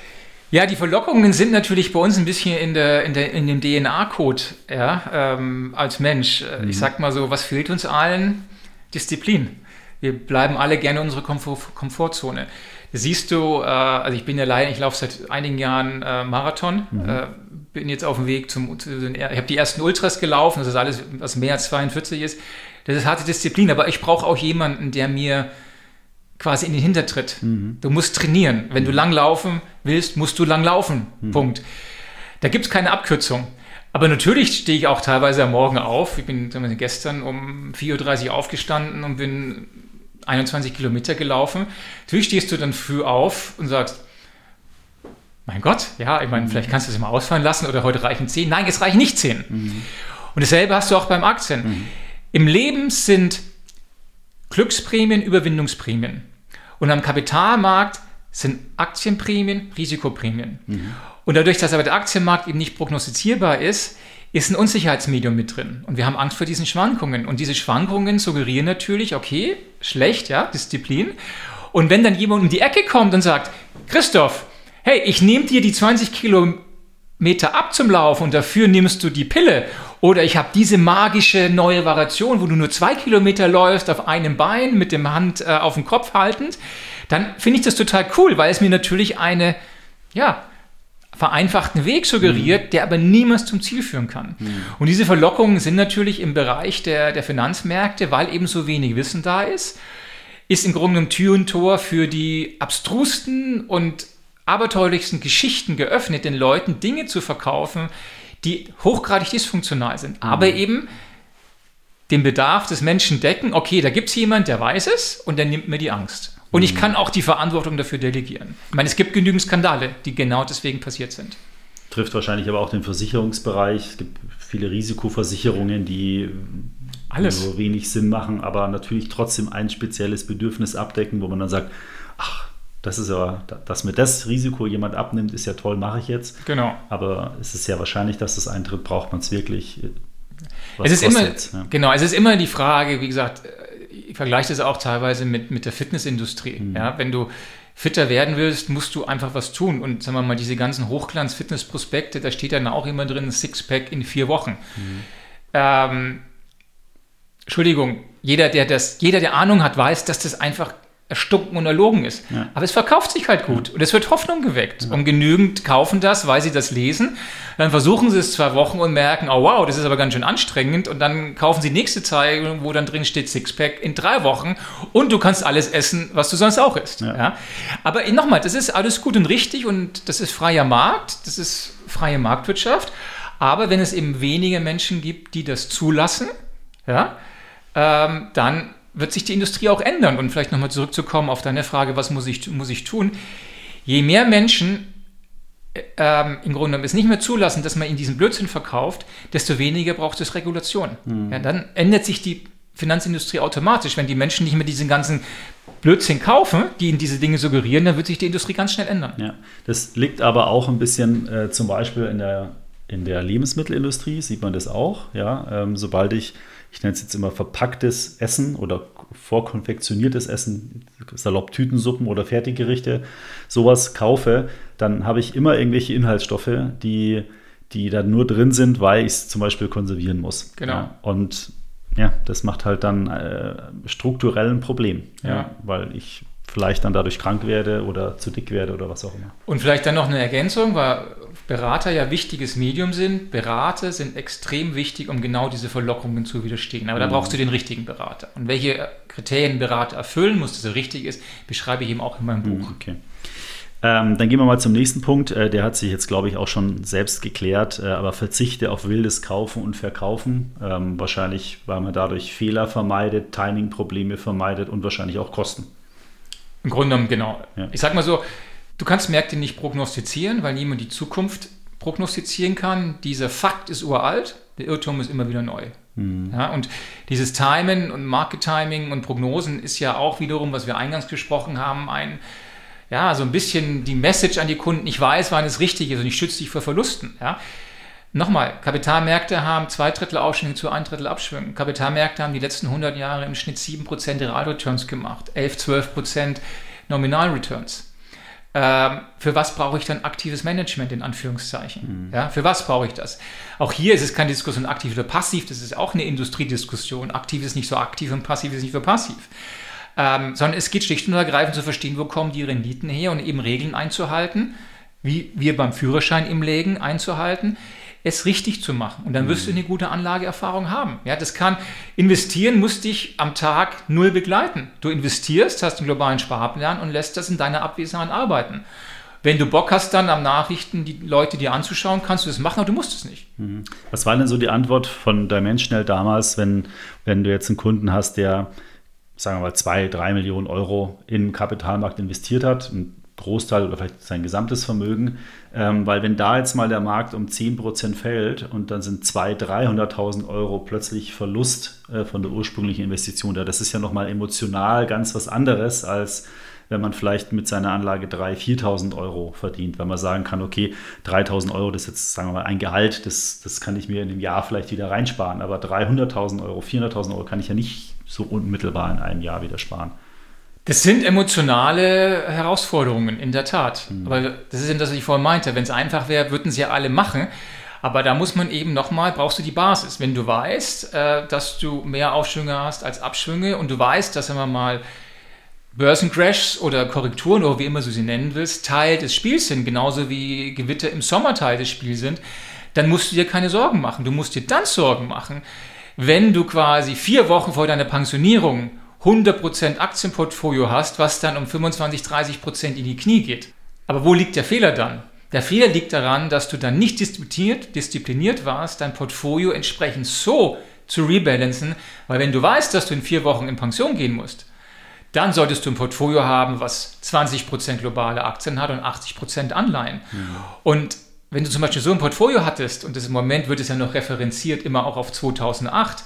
Speaker 2: Ja, die Verlockungen sind natürlich bei uns ein bisschen in, der, in, der, in dem DNA-Code ja, ähm, als Mensch. Mhm. Ich sag mal so, was fehlt uns allen? Disziplin. Wir bleiben alle gerne in unserer Komfort Komfortzone. Siehst du, äh, also ich bin ja leider, ich laufe seit einigen Jahren äh, Marathon, mhm. äh, bin jetzt auf dem Weg zum, zu den, ich habe die ersten Ultras gelaufen, das ist alles, was mehr als 42 ist. Das ist harte Disziplin, aber ich brauche auch jemanden, der mir quasi in den Hintertritt. Mhm. Du musst trainieren. Wenn du lang laufen willst, musst du lang laufen. Mhm. Punkt. Da gibt es keine Abkürzung. Aber natürlich stehe ich auch teilweise am Morgen auf. Ich bin gestern um 4.30 Uhr aufgestanden und bin 21 Kilometer gelaufen. Natürlich stehst du dann früh auf und sagst, mein Gott, ja, ich meine, vielleicht kannst du es mal ausfallen lassen oder heute reichen 10. Nein, es reichen nicht 10. Mhm. Und dasselbe hast du auch beim Aktien. Im Leben sind Glücksprämien Überwindungsprämien. Und am Kapitalmarkt sind Aktienprämien Risikoprämien. Mhm. Und dadurch, dass aber der Aktienmarkt eben nicht prognostizierbar ist, ist ein Unsicherheitsmedium mit drin. Und wir haben Angst vor diesen Schwankungen. Und diese Schwankungen suggerieren natürlich, okay, schlecht, ja, Disziplin. Und wenn dann jemand um die Ecke kommt und sagt, Christoph, hey, ich nehme dir die 20 Kilometer ab zum Laufen und dafür nimmst du die Pille. Oder ich habe diese magische neue Variation, wo du nur zwei Kilometer läufst auf einem Bein mit dem Hand äh, auf dem Kopf haltend, dann finde ich das total cool, weil es mir natürlich eine, ja, vereinfachten Weg suggeriert, mhm. der aber niemals zum Ziel führen kann. Mhm. Und diese Verlockungen sind natürlich im Bereich der, der Finanzmärkte, weil eben so wenig Wissen da ist, ist im Grunde ein Tür und Tor für die abstrusten und aberteuerlichsten Geschichten geöffnet, den Leuten Dinge zu verkaufen, die hochgradig dysfunktional sind, mhm. aber eben den Bedarf des Menschen decken. Okay, da gibt es jemand, der weiß es und der nimmt mir die Angst. Und ich mhm. kann auch die Verantwortung dafür delegieren. Ich meine, es gibt genügend Skandale, die genau deswegen passiert sind.
Speaker 1: Trifft wahrscheinlich aber auch den Versicherungsbereich. Es gibt viele Risikoversicherungen, die Alles. nur wenig Sinn machen, aber natürlich trotzdem ein spezielles Bedürfnis abdecken, wo man dann sagt, ach, das ist ja, dass mir das Risiko jemand abnimmt, ist ja toll, mache ich jetzt.
Speaker 2: Genau.
Speaker 1: Aber es ist ja wahrscheinlich, dass das eintritt, braucht man es wirklich.
Speaker 2: es ist immer, ja. genau, es ist immer die Frage, wie gesagt, ich vergleiche das auch teilweise mit, mit der Fitnessindustrie. Mhm. Ja, wenn du fitter werden willst, musst du einfach was tun. Und sagen wir mal, diese ganzen Hochglanz-Fitness-Prospekte, da steht dann auch immer drin, Sixpack in vier Wochen. Mhm. Ähm, Entschuldigung, jeder der, das, jeder, der Ahnung hat, weiß, dass das einfach erstunken und erlogen ist. Ja. Aber es verkauft sich halt gut und es wird Hoffnung geweckt. Ja. Und genügend kaufen das, weil sie das lesen. Dann versuchen sie es zwei Wochen und merken, oh wow, das ist aber ganz schön anstrengend. Und dann kaufen sie die nächste Zeitung, wo dann drin steht Sixpack in drei Wochen und du kannst alles essen, was du sonst auch isst. Ja. ja? Aber nochmal, das ist alles gut und richtig und das ist freier Markt, das ist freie Marktwirtschaft. Aber wenn es eben weniger Menschen gibt, die das zulassen, ja, ähm, dann wird sich die Industrie auch ändern. Und vielleicht nochmal zurückzukommen auf deine Frage, was muss ich, muss ich tun? Je mehr Menschen äh, ähm, im Grunde genommen es nicht mehr zulassen, dass man ihnen diesen Blödsinn verkauft, desto weniger braucht es Regulation. Mhm. Ja, dann ändert sich die Finanzindustrie automatisch. Wenn die Menschen nicht mehr diesen ganzen Blödsinn kaufen, die ihnen diese Dinge suggerieren, dann wird sich die Industrie ganz schnell ändern.
Speaker 1: Ja, das liegt aber auch ein bisschen äh, zum Beispiel in der, in der Lebensmittelindustrie, sieht man das auch. Ja? Ähm, sobald ich ich nenne es jetzt immer verpacktes Essen oder vorkonfektioniertes Essen, salopp Tütensuppen oder Fertiggerichte, sowas kaufe, dann habe ich immer irgendwelche Inhaltsstoffe, die, die da nur drin sind, weil ich es zum Beispiel konservieren muss.
Speaker 2: Genau.
Speaker 1: Ja, und ja, das macht halt dann äh, strukturell ein Problem, ja. ja. weil ich vielleicht dann dadurch krank werde oder zu dick werde oder was auch immer.
Speaker 2: Und vielleicht dann noch eine Ergänzung, weil Berater ja wichtiges Medium sind. Berater sind extrem wichtig, um genau diese Verlockungen zu widerstehen. Aber da mhm. brauchst du den richtigen Berater. Und welche Kriterien Berater erfüllen muss, dass er richtig ist, beschreibe ich ihm auch in meinem mhm, Buch.
Speaker 1: Okay. Ähm, dann gehen wir mal zum nächsten Punkt. Äh, der hat sich jetzt, glaube ich, auch schon selbst geklärt. Äh, aber verzichte auf wildes Kaufen und Verkaufen. Ähm, wahrscheinlich, weil man dadurch Fehler vermeidet, Timing-Probleme vermeidet und wahrscheinlich auch Kosten.
Speaker 2: Im Grunde genommen, genau. Ja. Ich sage mal so, Du kannst Märkte nicht prognostizieren, weil niemand die Zukunft prognostizieren kann. Dieser Fakt ist uralt, der Irrtum ist immer wieder neu. Mhm. Ja, und dieses Timen und Market Timing und Prognosen ist ja auch wiederum, was wir eingangs gesprochen haben, ein, ja, so ein bisschen die Message an die Kunden, ich weiß, wann es richtig ist und ich schütze dich vor Verlusten. Ja. Nochmal, Kapitalmärkte haben zwei Drittel Aufschwünge zu ein Drittel Abschwüngen. Kapitalmärkte haben die letzten 100 Jahre im Schnitt 7% Realreturns gemacht, 11, 12% Nominalreturns. Ähm, für was brauche ich dann aktives Management in Anführungszeichen? Mhm. Ja, für was brauche ich das? Auch hier ist es keine Diskussion aktiv oder passiv, das ist auch eine Industriediskussion. Aktiv ist nicht so aktiv und passiv ist nicht so passiv. Ähm, sondern es geht schlicht und ergreifend zu verstehen, wo kommen die Renditen her und eben Regeln einzuhalten, wie wir beim Führerschein im Legen einzuhalten es richtig zu machen. Und dann wirst du mhm. eine gute Anlageerfahrung haben. Ja, das kann, investieren muss dich am Tag null begleiten. Du investierst, hast einen globalen Sparplan und lässt das in deiner Abwesenheit arbeiten. Wenn du Bock hast, dann am Nachrichten die Leute dir anzuschauen, kannst du das machen, aber du musst es nicht.
Speaker 1: Mhm. Was war denn so die Antwort von Dimensional damals, wenn, wenn du jetzt einen Kunden hast, der, sagen wir mal, zwei, drei Millionen Euro in den Kapitalmarkt investiert hat, ein Großteil oder vielleicht sein gesamtes Vermögen, ähm, weil wenn da jetzt mal der Markt um 10% fällt und dann sind 200.000, 300.000 Euro plötzlich Verlust äh, von der ursprünglichen Investition da, das ist ja nochmal emotional ganz was anderes, als wenn man vielleicht mit seiner Anlage 3.000, 4.000 Euro verdient, wenn man sagen kann, okay, 3.000 Euro, das ist jetzt, sagen wir mal, ein Gehalt, das, das kann ich mir in dem Jahr vielleicht wieder reinsparen, aber 300.000 Euro, 400.000 Euro kann ich ja nicht so unmittelbar in einem Jahr wieder sparen.
Speaker 2: Das sind emotionale Herausforderungen, in der Tat. Mhm. Aber das ist eben das, was ich vorhin meinte. Wenn es einfach wäre, würden sie ja alle machen. Aber da muss man eben nochmal, brauchst du die Basis. Wenn du weißt, äh, dass du mehr Aufschwünge hast als Abschwünge und du weißt, dass immer mal Börsencrashs oder Korrekturen oder wie immer du sie nennen willst, Teil des Spiels sind, genauso wie Gewitter im Sommer Teil des Spiels sind, dann musst du dir keine Sorgen machen. Du musst dir dann Sorgen machen, wenn du quasi vier Wochen vor deiner Pensionierung 100% Aktienportfolio hast, was dann um 25, 30% in die Knie geht. Aber wo liegt der Fehler dann? Der Fehler liegt daran, dass du dann nicht diszipliniert, diszipliniert warst, dein Portfolio entsprechend so zu rebalancen, weil wenn du weißt, dass du in vier Wochen in Pension gehen musst, dann solltest du ein Portfolio haben, was 20% globale Aktien hat und 80% Anleihen. Mhm. Und wenn du zum Beispiel so ein Portfolio hattest, und das im Moment wird es ja noch referenziert immer auch auf 2008,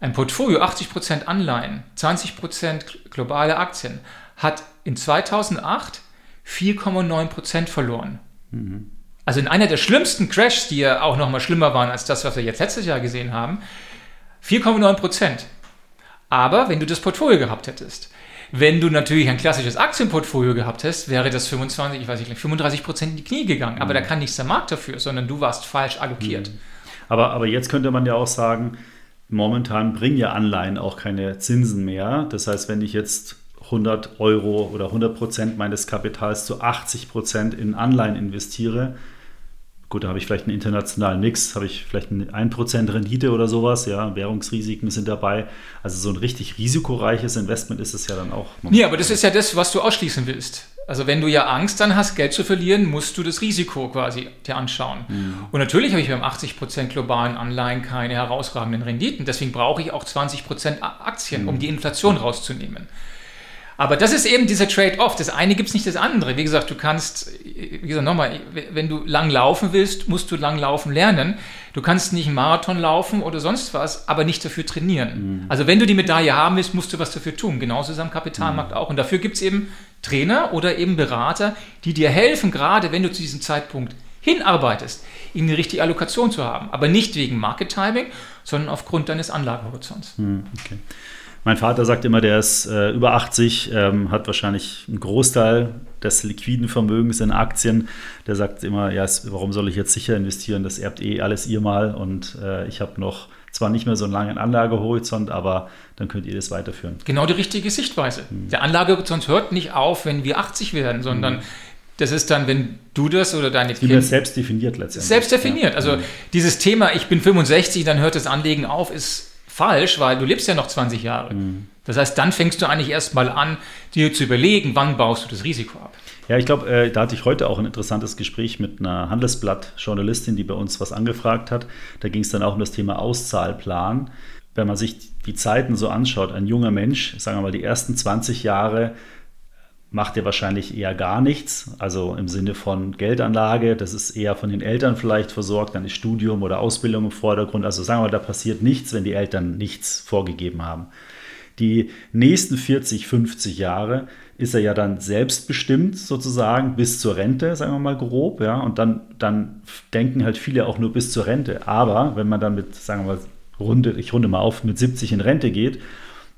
Speaker 2: ein Portfolio, 80% Anleihen, 20% globale Aktien, hat in 2008 4,9% verloren. Mhm. Also in einer der schlimmsten Crashs, die ja auch noch mal schlimmer waren als das, was wir jetzt letztes Jahr gesehen haben, 4,9%. Aber wenn du das Portfolio gehabt hättest, wenn du natürlich ein klassisches Aktienportfolio gehabt hättest, wäre das 25, ich weiß nicht, 35% in die Knie gegangen. Aber mhm. da kann nichts der Markt dafür, sondern du warst falsch allokiert. Mhm.
Speaker 1: Aber, aber jetzt könnte man ja auch sagen, momentan bringen ja Anleihen auch keine Zinsen mehr. Das heißt, wenn ich jetzt 100 Euro oder 100 Prozent meines Kapitals zu 80 Prozent in Anleihen investiere, gut, da habe ich vielleicht einen internationalen Mix, habe ich vielleicht eine 1% Rendite oder sowas, ja, Währungsrisiken sind dabei. Also so ein richtig risikoreiches Investment ist es ja dann auch.
Speaker 2: Ja, aber das ist ja das, was du ausschließen willst. Also wenn du ja Angst dann hast, Geld zu verlieren, musst du das Risiko quasi dir anschauen. Mhm. Und natürlich habe ich beim 80% globalen Anleihen keine herausragenden Renditen. Deswegen brauche ich auch 20% Aktien, mhm. um die Inflation rauszunehmen. Aber das ist eben dieser Trade-off. Das eine gibt es nicht das andere. Wie gesagt, du kannst, wie gesagt, nochmal, wenn du lang laufen willst, musst du lang laufen lernen. Du kannst nicht einen Marathon laufen oder sonst was, aber nicht dafür trainieren. Mhm. Also wenn du die Medaille haben willst, musst du was dafür tun. Genauso ist es am Kapitalmarkt mhm. auch. Und dafür gibt es eben Trainer oder eben Berater, die dir helfen, gerade wenn du zu diesem Zeitpunkt hinarbeitest, eben die richtige Allokation zu haben. Aber nicht wegen Market Timing, sondern aufgrund deines Anlagehorizonts.
Speaker 1: Mhm, okay. Mein Vater sagt immer, der ist äh, über 80, ähm, hat wahrscheinlich einen Großteil des liquiden Vermögens in Aktien. Der sagt immer, ja, warum soll ich jetzt sicher investieren? Das erbt eh alles ihr mal und äh, ich habe noch zwar nicht mehr so einen langen Anlagehorizont, aber dann könnt ihr das weiterführen.
Speaker 2: Genau die richtige Sichtweise. Mhm. Der Anlagehorizont hört nicht auf, wenn wir 80 werden, sondern mhm. das ist dann, wenn du das oder deine
Speaker 1: Kinder. selbst definiert letztendlich.
Speaker 2: Selbst definiert. Also mhm. dieses Thema, ich bin 65, dann hört das Anlegen auf, ist falsch, weil du lebst ja noch 20 Jahre. Mhm. Das heißt, dann fängst du eigentlich erstmal an, dir zu überlegen, wann baust du das Risiko ab.
Speaker 1: Ja, ich glaube, äh, da hatte ich heute auch ein interessantes Gespräch mit einer Handelsblatt-Journalistin, die bei uns was angefragt hat. Da ging es dann auch um das Thema Auszahlplan. Wenn man sich die Zeiten so anschaut, ein junger Mensch, sagen wir mal, die ersten 20 Jahre macht er wahrscheinlich eher gar nichts, also im Sinne von Geldanlage, das ist eher von den Eltern vielleicht versorgt, dann ist Studium oder Ausbildung im Vordergrund, also sagen wir, da passiert nichts, wenn die Eltern nichts vorgegeben haben. Die nächsten 40, 50 Jahre ist er ja dann selbstbestimmt sozusagen bis zur Rente, sagen wir mal grob, ja. Und dann, dann denken halt viele auch nur bis zur Rente. Aber wenn man dann mit, sagen wir mal, runde, ich runde mal auf, mit 70 in Rente geht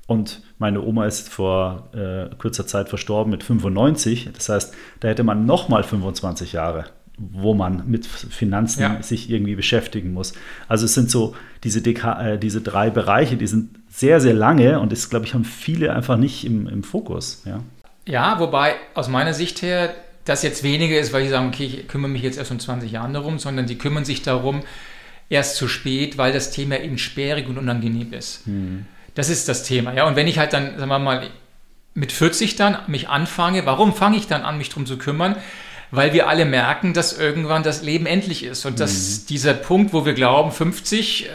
Speaker 1: und meine Oma ist vor äh, kurzer Zeit verstorben mit 95, das heißt, da hätte man nochmal 25 Jahre wo man mit Finanzen ja. sich irgendwie beschäftigen muss. Also es sind so diese, Deka äh, diese drei Bereiche, die sind sehr, sehr lange und das, glaube ich, haben viele einfach nicht im, im Fokus. Ja.
Speaker 2: Ja, wobei aus meiner Sicht her das jetzt weniger ist, weil die sagen, okay, ich kümmere mich jetzt erst um 20 Jahren darum, sondern die kümmern sich darum erst zu spät, weil das Thema eben sperrig und unangenehm ist. Hm. Das ist das Thema. Ja, und wenn ich halt dann, sagen wir mal, mit 40 dann mich anfange, warum fange ich dann an, mich darum zu kümmern? weil wir alle merken, dass irgendwann das Leben endlich ist. Und dass mhm. dieser Punkt, wo wir glauben, 50, äh,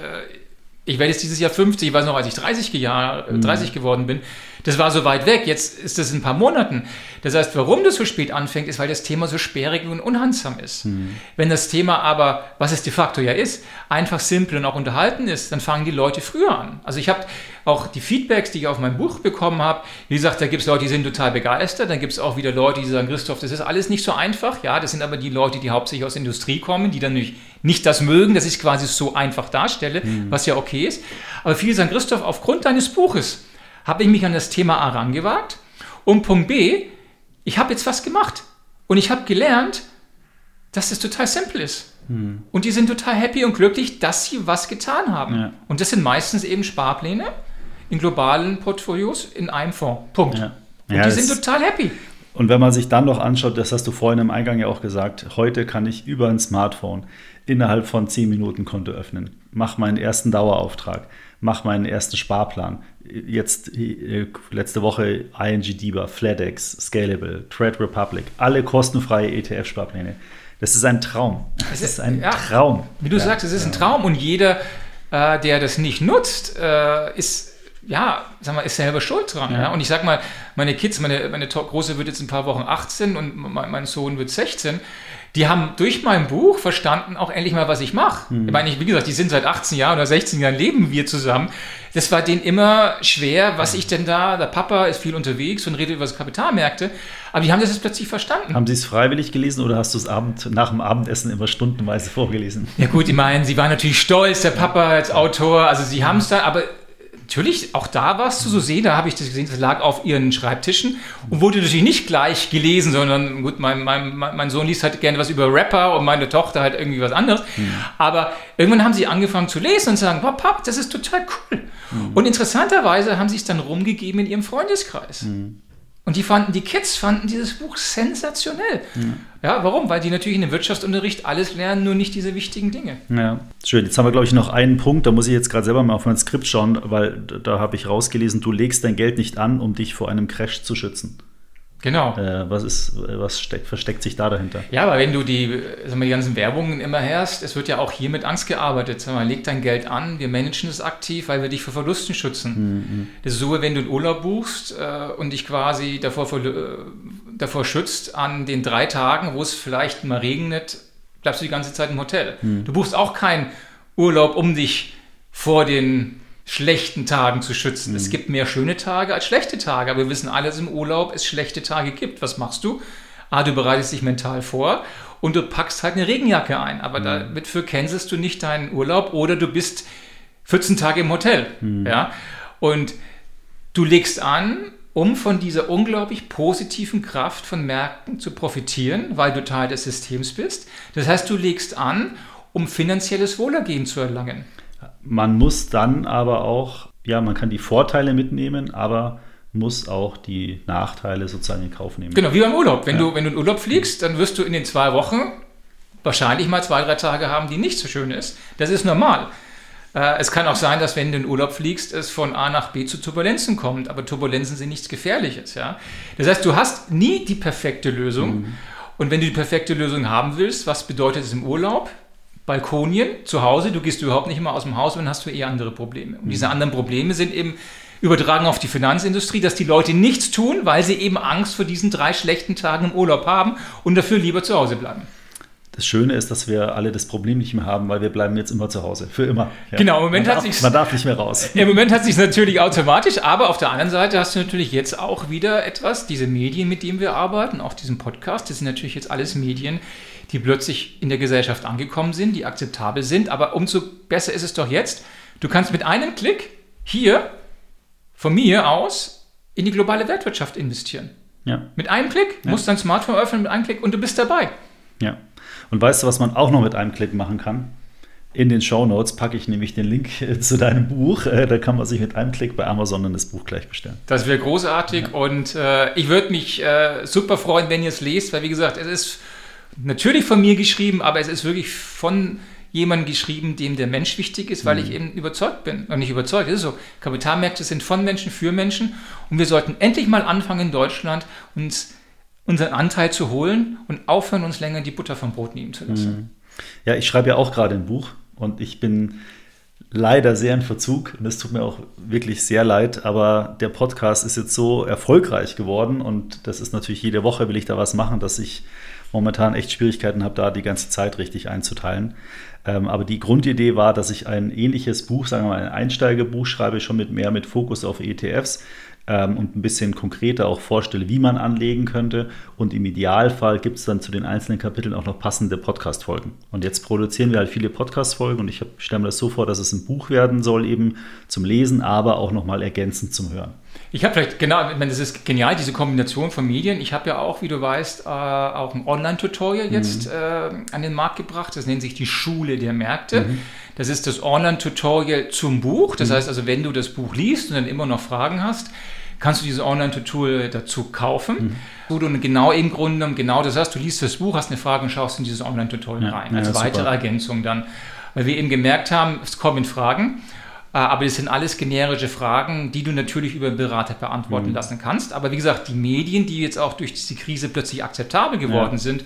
Speaker 2: ich werde jetzt dieses Jahr 50, ich weiß noch, als ich 30, Jahr, 30 mhm. geworden bin, das war so weit weg, jetzt ist das in ein paar Monaten. Das heißt, warum das so spät anfängt, ist, weil das Thema so sperrig und unhandsam ist. Mhm. Wenn das Thema aber, was es de facto ja ist, einfach simpel und auch unterhalten ist, dann fangen die Leute früher an. Also ich habe auch die Feedbacks, die ich auf mein Buch bekommen habe, wie gesagt, da gibt es Leute, die sind total begeistert, dann gibt es auch wieder Leute, die sagen, Christoph, das ist alles nicht so einfach. Ja, das sind aber die Leute, die hauptsächlich aus der Industrie kommen, die dann nicht, nicht das mögen, dass ich quasi so einfach darstelle, mhm. was ja okay ist. Aber viele sagen, Christoph, aufgrund deines Buches habe ich mich an das Thema A rangewagt und Punkt B, ich habe jetzt was gemacht und ich habe gelernt, dass das total simpel ist. Hm. Und die sind total happy und glücklich, dass sie was getan haben. Ja. Und das sind meistens eben Sparpläne in globalen Portfolios in einem Fonds. Punkt. Ja. Und ja, die sind total happy.
Speaker 1: Und wenn man sich dann noch anschaut, das hast du vorhin im Eingang ja auch gesagt, heute kann ich über ein Smartphone innerhalb von 10 Minuten Konto öffnen, mach meinen ersten Dauerauftrag, mach meinen ersten Sparplan. Jetzt äh, letzte Woche ING DIBA, FedEx, Scalable, Trade Republic, alle kostenfreie ETF-Sparpläne. Das ist ein Traum.
Speaker 2: Das ist ein ja, Traum. Wie du ja, sagst, es ist ein Traum und jeder, äh, der das nicht nutzt, äh, ist ja, sag mal, ist selber schuld dran. Ja. ja. Und ich sag mal, meine Kids, meine, meine Große wird jetzt ein paar Wochen 18 und mein, mein Sohn wird 16 die haben durch mein Buch verstanden auch endlich mal, was ich mache. Mhm. Ich meine, wie gesagt, die sind seit 18 Jahren oder 16 Jahren leben wir zusammen. Das war denen immer schwer, was ich denn da, der Papa ist viel unterwegs und redet über das Kapitalmärkte. Aber die haben das jetzt plötzlich verstanden.
Speaker 1: Haben Sie es freiwillig gelesen oder hast du es Abend, nach dem Abendessen immer stundenweise vorgelesen?
Speaker 2: Ja gut, ich meine, sie waren natürlich stolz, der Papa als Autor, also sie haben es da, aber natürlich, auch da warst du so sehen, da habe ich das gesehen, das lag auf ihren Schreibtischen und wurde natürlich nicht gleich gelesen, sondern gut, mein, mein, mein Sohn liest halt gerne was über Rapper und meine Tochter halt irgendwie was anderes. Mhm. Aber irgendwann haben sie angefangen zu lesen und zu sagen, wow, Pap, das ist total cool. Mhm. Und interessanterweise haben sie es dann rumgegeben in ihrem Freundeskreis. Mhm. Und die fanden, die Kids fanden dieses Buch sensationell. Ja. ja. warum? Weil die natürlich in dem Wirtschaftsunterricht alles lernen, nur nicht diese wichtigen Dinge.
Speaker 1: Ja, schön. Jetzt haben wir, glaube ich, noch einen Punkt, da muss ich jetzt gerade selber mal auf mein Skript schauen, weil da habe ich rausgelesen, du legst dein Geld nicht an, um dich vor einem Crash zu schützen.
Speaker 2: Genau.
Speaker 1: Äh, was ist, was steck, versteckt sich da dahinter?
Speaker 2: Ja, aber wenn du die, sag mal, die ganzen Werbungen immer hörst, es wird ja auch hier mit Angst gearbeitet. Sag mal, leg dein Geld an, wir managen es aktiv, weil wir dich vor Verlusten schützen. Mhm. Das ist so, wenn du einen Urlaub buchst äh, und dich quasi davor, äh, davor schützt, an den drei Tagen, wo es vielleicht mal regnet, bleibst du die ganze Zeit im Hotel. Mhm. Du buchst auch keinen Urlaub, um dich vor den schlechten Tagen zu schützen. Mhm. Es gibt mehr schöne Tage als schlechte Tage, aber wir wissen alle, dass im Urlaub es schlechte Tage gibt. Was machst du? Ah, du bereitest dich mental vor und du packst halt eine Regenjacke ein, aber mhm. damit kennst du nicht deinen Urlaub oder du bist 14 Tage im Hotel. Mhm. Ja? Und du legst an, um von dieser unglaublich positiven Kraft von Märkten zu profitieren, weil du Teil des Systems bist. Das heißt, du legst an, um finanzielles Wohlergehen zu erlangen.
Speaker 1: Man muss dann aber auch, ja, man kann die Vorteile mitnehmen, aber muss auch die Nachteile sozusagen in Kauf nehmen.
Speaker 2: Genau, wie beim Urlaub. Wenn, ja. du, wenn du in Urlaub fliegst, dann wirst du in den zwei Wochen wahrscheinlich mal zwei, drei Tage haben, die nicht so schön ist. Das ist normal. Äh, es kann auch sein, dass wenn du in Urlaub fliegst, es von A nach B zu Turbulenzen kommt, aber Turbulenzen sind nichts Gefährliches. Ja? Das heißt, du hast nie die perfekte Lösung. Mhm. Und wenn du die perfekte Lösung haben willst, was bedeutet es im Urlaub? Balkonien zu Hause, du gehst überhaupt nicht immer aus dem Haus und hast du eher andere Probleme. Und diese mhm. anderen Probleme sind eben übertragen auf die Finanzindustrie, dass die Leute nichts tun, weil sie eben Angst vor diesen drei schlechten Tagen im Urlaub haben und dafür lieber zu Hause bleiben.
Speaker 1: das Schöne ist, dass wir alle das Problem nicht mehr haben, weil wir bleiben jetzt immer zu Hause. Für immer.
Speaker 2: Ja. Genau, im Moment
Speaker 1: man
Speaker 2: hat
Speaker 1: darf,
Speaker 2: sich
Speaker 1: Man darf nicht mehr raus. <laughs>
Speaker 2: Im Moment hat sich natürlich automatisch, aber auf der anderen Seite hast du natürlich jetzt auch wieder etwas, diese Medien, mit denen wir arbeiten, auch diesen Podcast, das sind natürlich jetzt alles Medien, die plötzlich in der Gesellschaft angekommen sind, die akzeptabel sind. Aber umso besser ist es doch jetzt, du kannst mit einem Klick hier von mir aus in die globale Weltwirtschaft investieren. Ja. Mit einem Klick, ja. musst dein Smartphone öffnen mit einem Klick und du bist dabei.
Speaker 1: Ja. Und weißt du, was man auch noch mit einem Klick machen kann? In den Show Notes packe ich nämlich den Link zu deinem Buch. Äh, da kann man sich mit einem Klick bei Amazon dann das Buch gleich bestellen.
Speaker 2: Das wäre großartig ja. und äh, ich würde mich äh, super freuen, wenn ihr es lest, weil wie gesagt, es ist natürlich von mir geschrieben, aber es ist wirklich von jemandem geschrieben, dem der Mensch wichtig ist, weil mhm. ich eben überzeugt bin. Und nicht überzeugt, es ist so. Kapitalmärkte sind von Menschen für Menschen und wir sollten endlich mal anfangen in Deutschland uns unseren Anteil zu holen und aufhören, uns länger die Butter vom Brot nehmen zu lassen. Mhm.
Speaker 1: Ja, ich schreibe ja auch gerade ein Buch und ich bin leider sehr in Verzug und es tut mir auch wirklich sehr leid, aber der Podcast ist jetzt so erfolgreich geworden und das ist natürlich jede Woche will ich da was machen, dass ich momentan echt Schwierigkeiten habe, da die ganze Zeit richtig einzuteilen. Ähm, aber die Grundidee war, dass ich ein ähnliches Buch, sagen wir mal ein Einsteigerbuch schreibe, schon mit mehr mit Fokus auf ETFs ähm, und ein bisschen konkreter auch vorstelle, wie man anlegen könnte. Und im Idealfall gibt es dann zu den einzelnen Kapiteln auch noch passende Podcast-Folgen. Und jetzt produzieren wir halt viele Podcast-Folgen und ich stelle mir das so vor, dass es ein Buch werden soll, eben zum Lesen, aber auch nochmal ergänzend zum Hören.
Speaker 2: Ich habe vielleicht, genau, ich meine, das ist genial, diese Kombination von Medien. Ich habe ja auch, wie du weißt, äh, auch ein Online-Tutorial mhm. jetzt äh, an den Markt gebracht. Das nennt sich die Schule der Märkte. Mhm. Das ist das Online-Tutorial zum Buch. Das mhm. heißt also, wenn du das Buch liest und dann immer noch Fragen hast, kannst du dieses Online-Tutorial dazu kaufen, mhm. wo du genau im Grunde genommen genau das hast. Du liest das Buch, hast eine Frage und schaust in dieses Online-Tutorial ja, rein. Als ja, weitere super. Ergänzung dann. Weil wir eben gemerkt haben, es kommen Fragen aber das sind alles generische Fragen, die du natürlich über einen Berater beantworten mhm. lassen kannst. Aber wie gesagt, die Medien, die jetzt auch durch diese Krise plötzlich akzeptabel geworden ja. sind,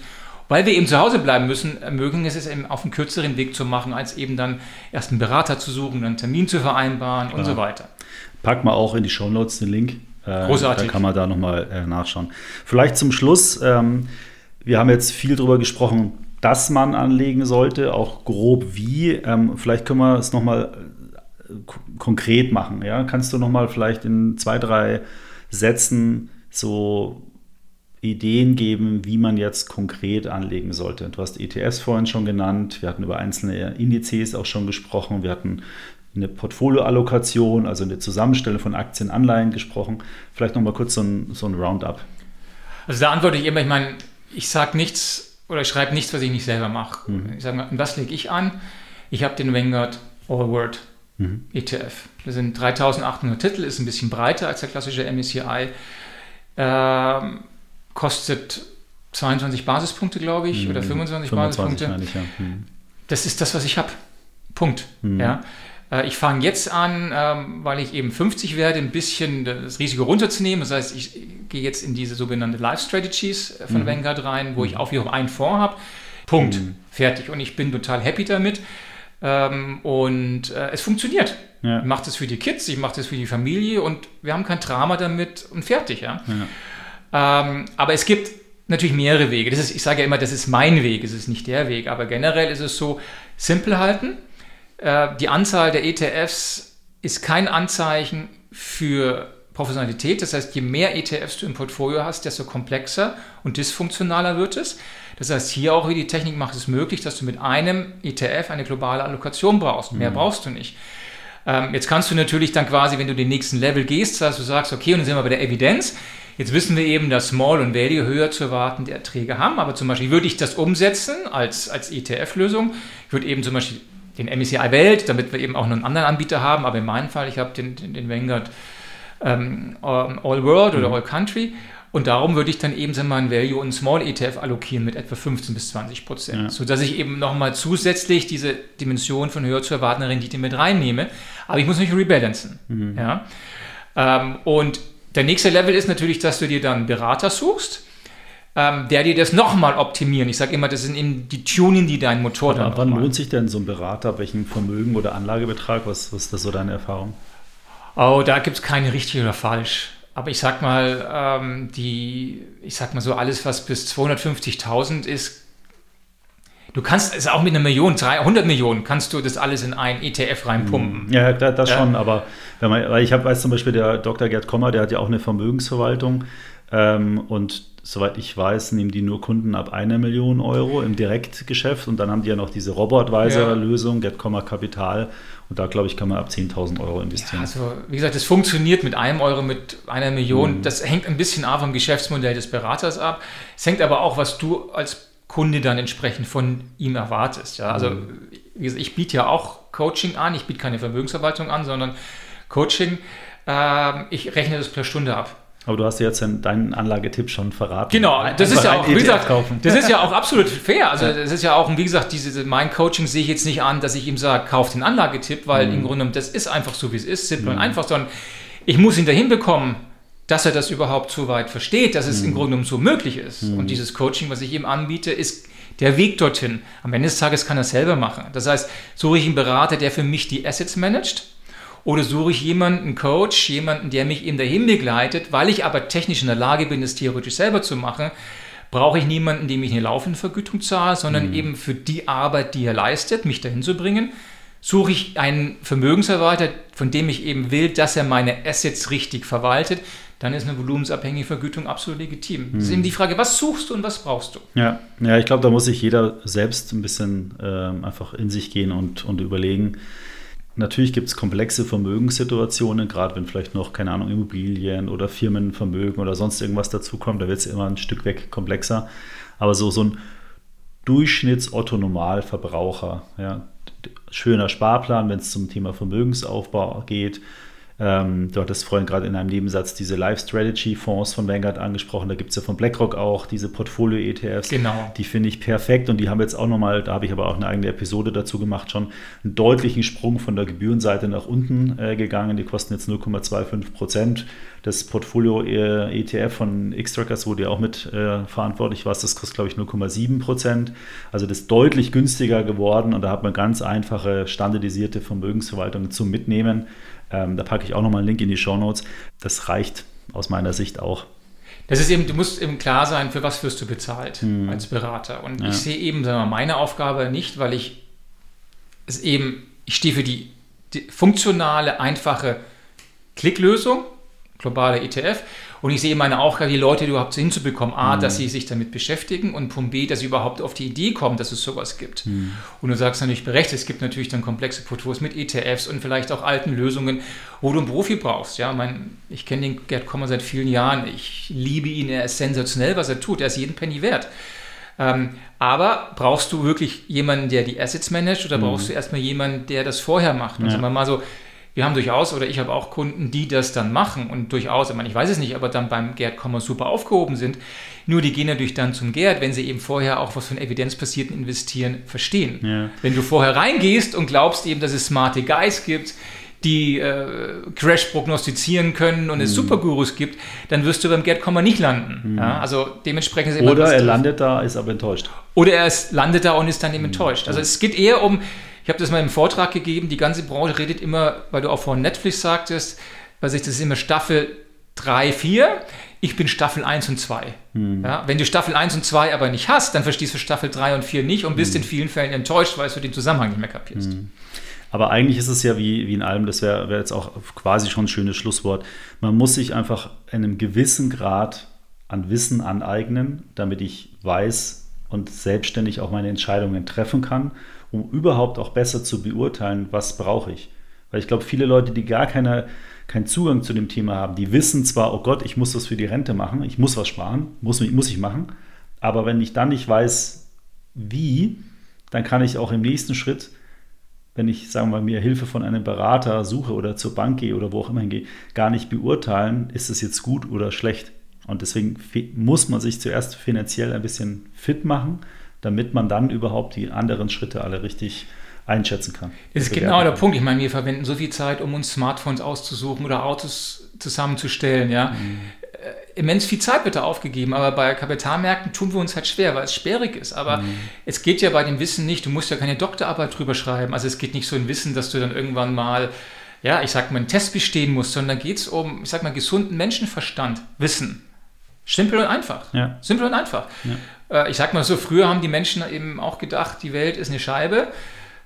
Speaker 2: weil wir eben zu Hause bleiben müssen, ermöglichen es es eben auf einen kürzeren Weg zu machen, als eben dann erst einen Berater zu suchen, einen Termin zu vereinbaren Klar. und so weiter.
Speaker 1: Pack mal auch in die Show Notes den Link.
Speaker 2: Äh, Großartig.
Speaker 1: Da kann man da nochmal äh, nachschauen. Vielleicht zum Schluss, ähm, wir haben jetzt viel darüber gesprochen, dass man anlegen sollte, auch grob wie. Ähm, vielleicht können wir es nochmal konkret machen. Ja? Kannst du noch mal vielleicht in zwei, drei Sätzen so Ideen geben, wie man jetzt konkret anlegen sollte? Du hast ETS vorhin schon genannt, wir hatten über einzelne Indizes auch schon gesprochen, wir hatten eine Portfolioallokation, also eine Zusammenstellung von Aktien, Anleihen gesprochen. Vielleicht noch mal kurz so ein, so ein Roundup.
Speaker 2: Also da antworte ich immer, ich meine, ich sage nichts oder ich schreibe nichts, was ich nicht selber mache. Mhm. Ich sage mal, was lege ich an? Ich habe den Vanguard All World mhm. ETF. Das sind 3800 Titel, ist ein bisschen breiter als der klassische MSCI. Ähm, kostet 22 Basispunkte, glaube ich, mhm. oder 25, 25 Basispunkte. Ich, ja. mhm. Das ist das, was ich habe. Punkt. Mhm. Ja. Äh, ich fange jetzt an, ähm, weil ich eben 50 werde, ein bisschen das Risiko runterzunehmen. Das heißt, ich gehe jetzt in diese sogenannte Life Strategies von mhm. Vanguard rein, wo ich auch wiederum einen Fonds habe. Punkt. Mhm. Fertig. Und ich bin total happy damit. Ähm, und äh, es funktioniert. Ja. Ich mache das für die Kids, ich mache das für die Familie und wir haben kein Drama damit und fertig. Ja? ja. Ähm, aber es gibt natürlich mehrere Wege. Das ist, ich sage ja immer, das ist mein Weg, es ist nicht der Weg. Aber generell ist es so, simpel halten. Äh, die Anzahl der ETFs ist kein Anzeichen für Professionalität. Das heißt, je mehr ETFs du im Portfolio hast, desto komplexer und dysfunktionaler wird es. Das heißt, hier auch wie die Technik macht es möglich, dass du mit einem ETF eine globale Allokation brauchst. Mehr mhm. brauchst du nicht. Ähm, jetzt kannst du natürlich dann quasi, wenn du den nächsten Level gehst, dass du sagst, okay, und dann sind wir bei der Evidenz. Jetzt wissen wir eben, dass Small und Value höher zu erwartende Erträge haben, aber zum Beispiel würde ich das umsetzen als, als ETF-Lösung. Ich würde eben zum Beispiel den MSCI Welt, damit wir eben auch noch einen anderen Anbieter haben, aber in meinem Fall, ich habe den, den, den Vanguard ähm, All World oder mhm. All Country und darum würde ich dann eben sagen wir mal, einen Value und Small ETF allokieren mit etwa 15 bis 20 Prozent, ja. sodass ich eben nochmal zusätzlich diese Dimension von höher zu erwartender Rendite mit reinnehme. Aber ich muss mich rebalancen. Mhm. Ja? Ähm, und der nächste Level ist natürlich, dass du dir dann einen Berater suchst, ähm, der dir das nochmal optimieren. Ich sage immer, das sind eben die Tuning, die dein Motor
Speaker 1: dann. Wann lohnt sich denn so ein Berater? Welchen Vermögen oder Anlagebetrag? Was, was ist das so deine Erfahrung?
Speaker 2: Oh, da gibt es keine richtig oder falsch. Aber ich sag mal, ähm, die, ich sag mal so, alles, was bis 250.000 ist, Du kannst es auch mit einer Million, 300 Millionen, kannst du das alles in ein ETF reinpumpen.
Speaker 1: Ja, das, das ja. schon, aber wenn man, weil ich habe, weiß zum Beispiel, der Dr. Gerd Kommer, der hat ja auch eine Vermögensverwaltung ähm, und soweit ich weiß, nehmen die nur Kunden ab einer Million Euro im Direktgeschäft und dann haben die ja noch diese Robot-Advisor-Lösung, ja. Get Kapital und da glaube ich, kann man ab 10.000 Euro investieren.
Speaker 2: Ja, also wie gesagt, das funktioniert mit einem Euro, mit einer Million. Mhm. Das hängt ein bisschen ab vom Geschäftsmodell des Beraters ab. Es hängt aber auch, was du als Kunde dann entsprechend von ihm erwartest. Ja? Also mhm. wie gesagt, ich biete ja auch Coaching an. Ich biete keine Vermögensverwaltung an, sondern Coaching. Ähm, ich rechne das per Stunde ab.
Speaker 1: Aber du hast jetzt deinen Anlagetipp schon verraten.
Speaker 2: Genau, das ist ja auch, wie gesagt, das ist ja auch <laughs> absolut fair. Also das ist ja auch, wie gesagt, diese, mein Coaching sehe ich jetzt nicht an, dass ich ihm sage, kauf den Anlagetipp, weil mhm. im Grunde genommen, das ist einfach so, wie es ist, simpel mhm. und einfach, sondern ich muss ihn dahin bekommen, dass er das überhaupt so weit versteht, dass es mhm. im Grunde genommen so möglich ist. Mhm. Und dieses Coaching, was ich ihm anbiete, ist der Weg dorthin. Am Ende des Tages kann er selber machen. Das heißt, suche ich einen Berater, der für mich die Assets managt, oder suche ich jemanden, einen Coach, jemanden, der mich eben dahin begleitet, weil ich aber technisch in der Lage bin, das theoretisch selber zu machen, brauche ich niemanden, dem ich eine laufende Vergütung zahle, sondern mhm. eben für die Arbeit, die er leistet, mich dahin zu bringen. Suche ich einen Vermögensverwalter, von dem ich eben will, dass er meine Assets richtig verwaltet, dann ist eine volumensabhängige Vergütung absolut legitim. Mhm. Das ist eben die Frage, was suchst du und was brauchst du?
Speaker 1: Ja, ja ich glaube, da muss sich jeder selbst ein bisschen äh, einfach in sich gehen und, und überlegen, Natürlich gibt es komplexe Vermögenssituationen, gerade wenn vielleicht noch, keine Ahnung, Immobilien oder Firmenvermögen oder sonst irgendwas dazukommt, da wird es immer ein Stück weg komplexer. Aber so, so ein Durchschnitts-Otto-Normalverbraucher, ja, schöner Sparplan, wenn es zum Thema Vermögensaufbau geht, ähm, du hattest vorhin gerade in einem Nebensatz diese Life-Strategy-Fonds von Vanguard angesprochen. Da gibt es ja von BlackRock auch diese Portfolio-ETFs.
Speaker 2: Genau.
Speaker 1: Die finde ich perfekt und die haben jetzt auch nochmal, da habe ich aber auch eine eigene Episode dazu gemacht, schon einen deutlichen Sprung von der Gebührenseite nach unten äh, gegangen. Die kosten jetzt 0,25 Prozent. Das Portfolio-ETF äh, von X-Trackers, wo du ja auch mit äh, verantwortlich warst, das kostet, glaube ich, 0,7 Prozent. Also das ist deutlich günstiger geworden und da hat man ganz einfache, standardisierte Vermögensverwaltungen zum Mitnehmen. Ähm, da packe ich auch nochmal einen Link in die Show Notes. Das reicht aus meiner Sicht auch.
Speaker 2: Das ist eben, du musst eben klar sein, für was wirst du bezahlt hm. als Berater. Und ja. ich sehe eben sagen wir, meine Aufgabe nicht, weil ich es eben, ich stehe für die, die funktionale, einfache Klicklösung, globale ETF und ich sehe meine Aufgabe, die Leute überhaupt hinzubekommen. A, mhm. dass sie sich damit beschäftigen und Punkt B, dass sie überhaupt auf die Idee kommen, dass es sowas gibt. Mhm. Und du sagst natürlich berechtigt, es gibt natürlich dann komplexe Portfolios mit ETFs und vielleicht auch alten Lösungen, wo du einen Profi brauchst. Ja, mein, ich kenne den Gerd Kommer seit vielen Jahren. Ich liebe ihn, er ist sensationell, was er tut. Er ist jeden Penny wert. Ähm, aber brauchst du wirklich jemanden, der die Assets managt oder mhm. brauchst du erstmal jemanden, der das vorher macht? Und ja. sagen wir mal so, wir haben durchaus, oder ich habe auch Kunden, die das dann machen und durchaus, ich meine, ich weiß es nicht, aber dann beim Gerd Kommer super aufgehoben sind. Nur die gehen natürlich dann zum Gerd, wenn sie eben vorher auch was von evidenzbasierten Investieren verstehen. Ja. Wenn du vorher reingehst und glaubst eben, dass es smarte Guys gibt, die äh, Crash prognostizieren können und es mhm. Supergurus gibt, dann wirst du beim Gerd Kommer nicht landen. Mhm. Ja, also dementsprechend
Speaker 1: ist immer Oder er landet da, ist aber enttäuscht.
Speaker 2: Oder er ist, landet da und ist dann eben mhm. enttäuscht. Also es geht eher um, ich habe das mal im Vortrag gegeben, die ganze Branche redet immer, weil du auch vorhin Netflix sagtest, weil sich das ist immer Staffel 3, 4. Ich bin Staffel 1 und 2. Hm. Ja, wenn du Staffel 1 und 2 aber nicht hast, dann verstehst du Staffel 3 und 4 nicht und bist hm. in vielen Fällen enttäuscht, weil du den Zusammenhang nicht mehr kapierst. Hm.
Speaker 1: Aber eigentlich ist es ja wie, wie in allem, das wäre wär jetzt auch quasi schon ein schönes Schlusswort. Man muss sich einfach einem gewissen Grad an Wissen aneignen, damit ich weiß und selbstständig auch meine Entscheidungen treffen kann um überhaupt auch besser zu beurteilen, was brauche ich. Weil ich glaube, viele Leute, die gar keine, keinen Zugang zu dem Thema haben, die wissen zwar, oh Gott, ich muss was für die Rente machen, ich muss was sparen, muss, muss ich machen, aber wenn ich dann nicht weiß, wie, dann kann ich auch im nächsten Schritt, wenn ich, sagen wir mal, mir Hilfe von einem Berater suche oder zur Bank gehe oder wo auch immer hingehe, gar nicht beurteilen, ist es jetzt gut oder schlecht. Und deswegen muss man sich zuerst finanziell ein bisschen fit machen damit man dann überhaupt die anderen Schritte alle richtig einschätzen kann.
Speaker 2: Das ist genau der Punkt. Ich meine, wir verwenden so viel Zeit, um uns Smartphones auszusuchen oder Autos zusammenzustellen. Ja. Mhm. Äh, immens viel Zeit wird da aufgegeben, aber bei Kapitalmärkten tun wir uns halt schwer, weil es sperrig ist. Aber mhm. es geht ja bei dem Wissen nicht, du musst ja keine Doktorarbeit drüber schreiben. Also es geht nicht so ein Wissen, dass du dann irgendwann mal, ja, ich sag mal, einen Test bestehen musst, sondern geht es um, ich sag mal, gesunden Menschenverstand, Wissen. Simpel und einfach. Ja. Simpel und einfach. Ja. Äh, ich sag mal so, früher haben die Menschen eben auch gedacht, die Welt ist eine Scheibe.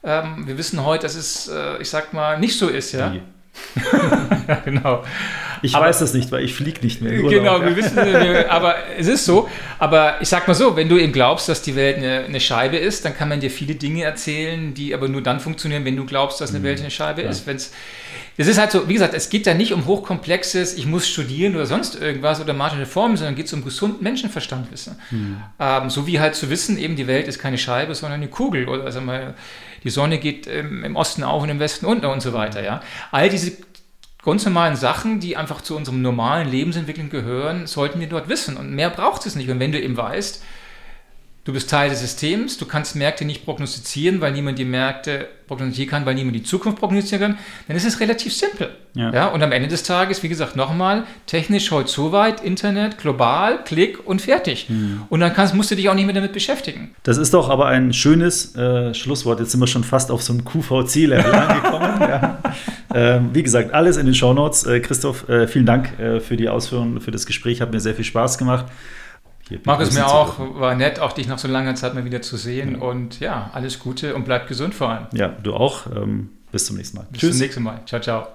Speaker 2: Ähm, wir wissen heute, dass es, äh, ich sag mal, nicht so ist, ja. <laughs>
Speaker 1: ja genau. Ich aber, weiß das nicht, weil ich fliege nicht mehr.
Speaker 2: Urlaub, genau, wir wissen, aber es ist so. Aber ich sag mal so, wenn du eben glaubst, dass die Welt eine, eine, Scheibe ist, dann kann man dir viele Dinge erzählen, die aber nur dann funktionieren, wenn du glaubst, dass eine mhm. Welt eine Scheibe ja. ist. Wenn's, es ist halt so, wie gesagt, es geht ja nicht um hochkomplexes, ich muss studieren oder sonst irgendwas oder magische Formen, sondern geht es um gesunden Menschenverstand wissen. Mhm. Ähm, so wie halt zu wissen, eben die Welt ist keine Scheibe, sondern eine Kugel oder also mal, die Sonne geht im, im Osten auf und im Westen unter und so weiter. Ja, all diese ganz normalen Sachen, die einfach zu unserem normalen Lebensentwicklung gehören, sollten wir dort wissen. Und mehr braucht es nicht. Und wenn du eben weißt, Du bist Teil des Systems, du kannst Märkte nicht prognostizieren, weil niemand die Märkte prognostizieren kann, weil niemand die Zukunft prognostizieren kann, dann ist es relativ simpel. Ja. ja. und am Ende des Tages, wie gesagt, nochmal, technisch heute so weit, Internet, global, Klick und fertig. Mhm. Und dann kannst, musst du dich auch nicht mehr damit beschäftigen.
Speaker 1: Das ist doch aber ein schönes äh, Schlusswort. Jetzt sind wir schon fast auf so ein QVC-Level <laughs> angekommen. ja. Ähm, wie gesagt, alles in den Shownotes. Äh, Christoph, äh, vielen Dank äh, für die Ausführungen, für das Gespräch. Hat mir sehr viel Spaß gemacht.
Speaker 2: Mach es mir auch, war nett, auch dich nach so langer Zeit mal wieder zu sehen. Ja. Und ja, alles Gute und bleib gesund vor allem.
Speaker 1: Ja, du auch. Ähm, bis zum nächsten Mal.
Speaker 2: Bis Tschüss. zum nächsten Mal. Ciao, ciao.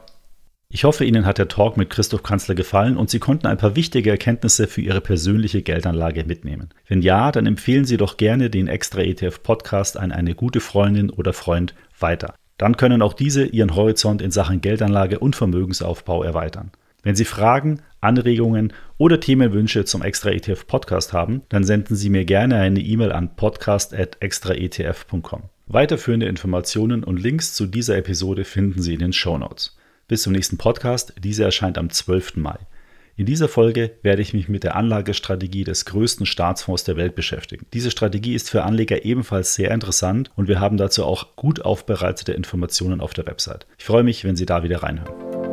Speaker 1: Ich hoffe, Ihnen hat der Talk mit Christoph Kanzler gefallen und Sie konnten ein paar wichtige Erkenntnisse für Ihre persönliche Geldanlage mitnehmen. Wenn ja, dann empfehlen Sie doch gerne den Extra ETF Podcast an eine gute Freundin oder Freund weiter. Dann können auch diese Ihren Horizont in Sachen Geldanlage und Vermögensaufbau erweitern. Wenn Sie Fragen, Anregungen oder Themenwünsche zum Extra ETF Podcast haben, dann senden Sie mir gerne eine E-Mail an podcast@extraetf.com. Weiterführende Informationen und Links zu dieser Episode finden Sie in den Show Notes. Bis zum nächsten Podcast. Diese erscheint am 12. Mai. In dieser Folge werde ich mich mit der Anlagestrategie des größten Staatsfonds der Welt beschäftigen. Diese Strategie ist für Anleger ebenfalls sehr interessant und wir haben dazu auch gut aufbereitete Informationen auf der Website. Ich freue mich, wenn Sie da wieder reinhören.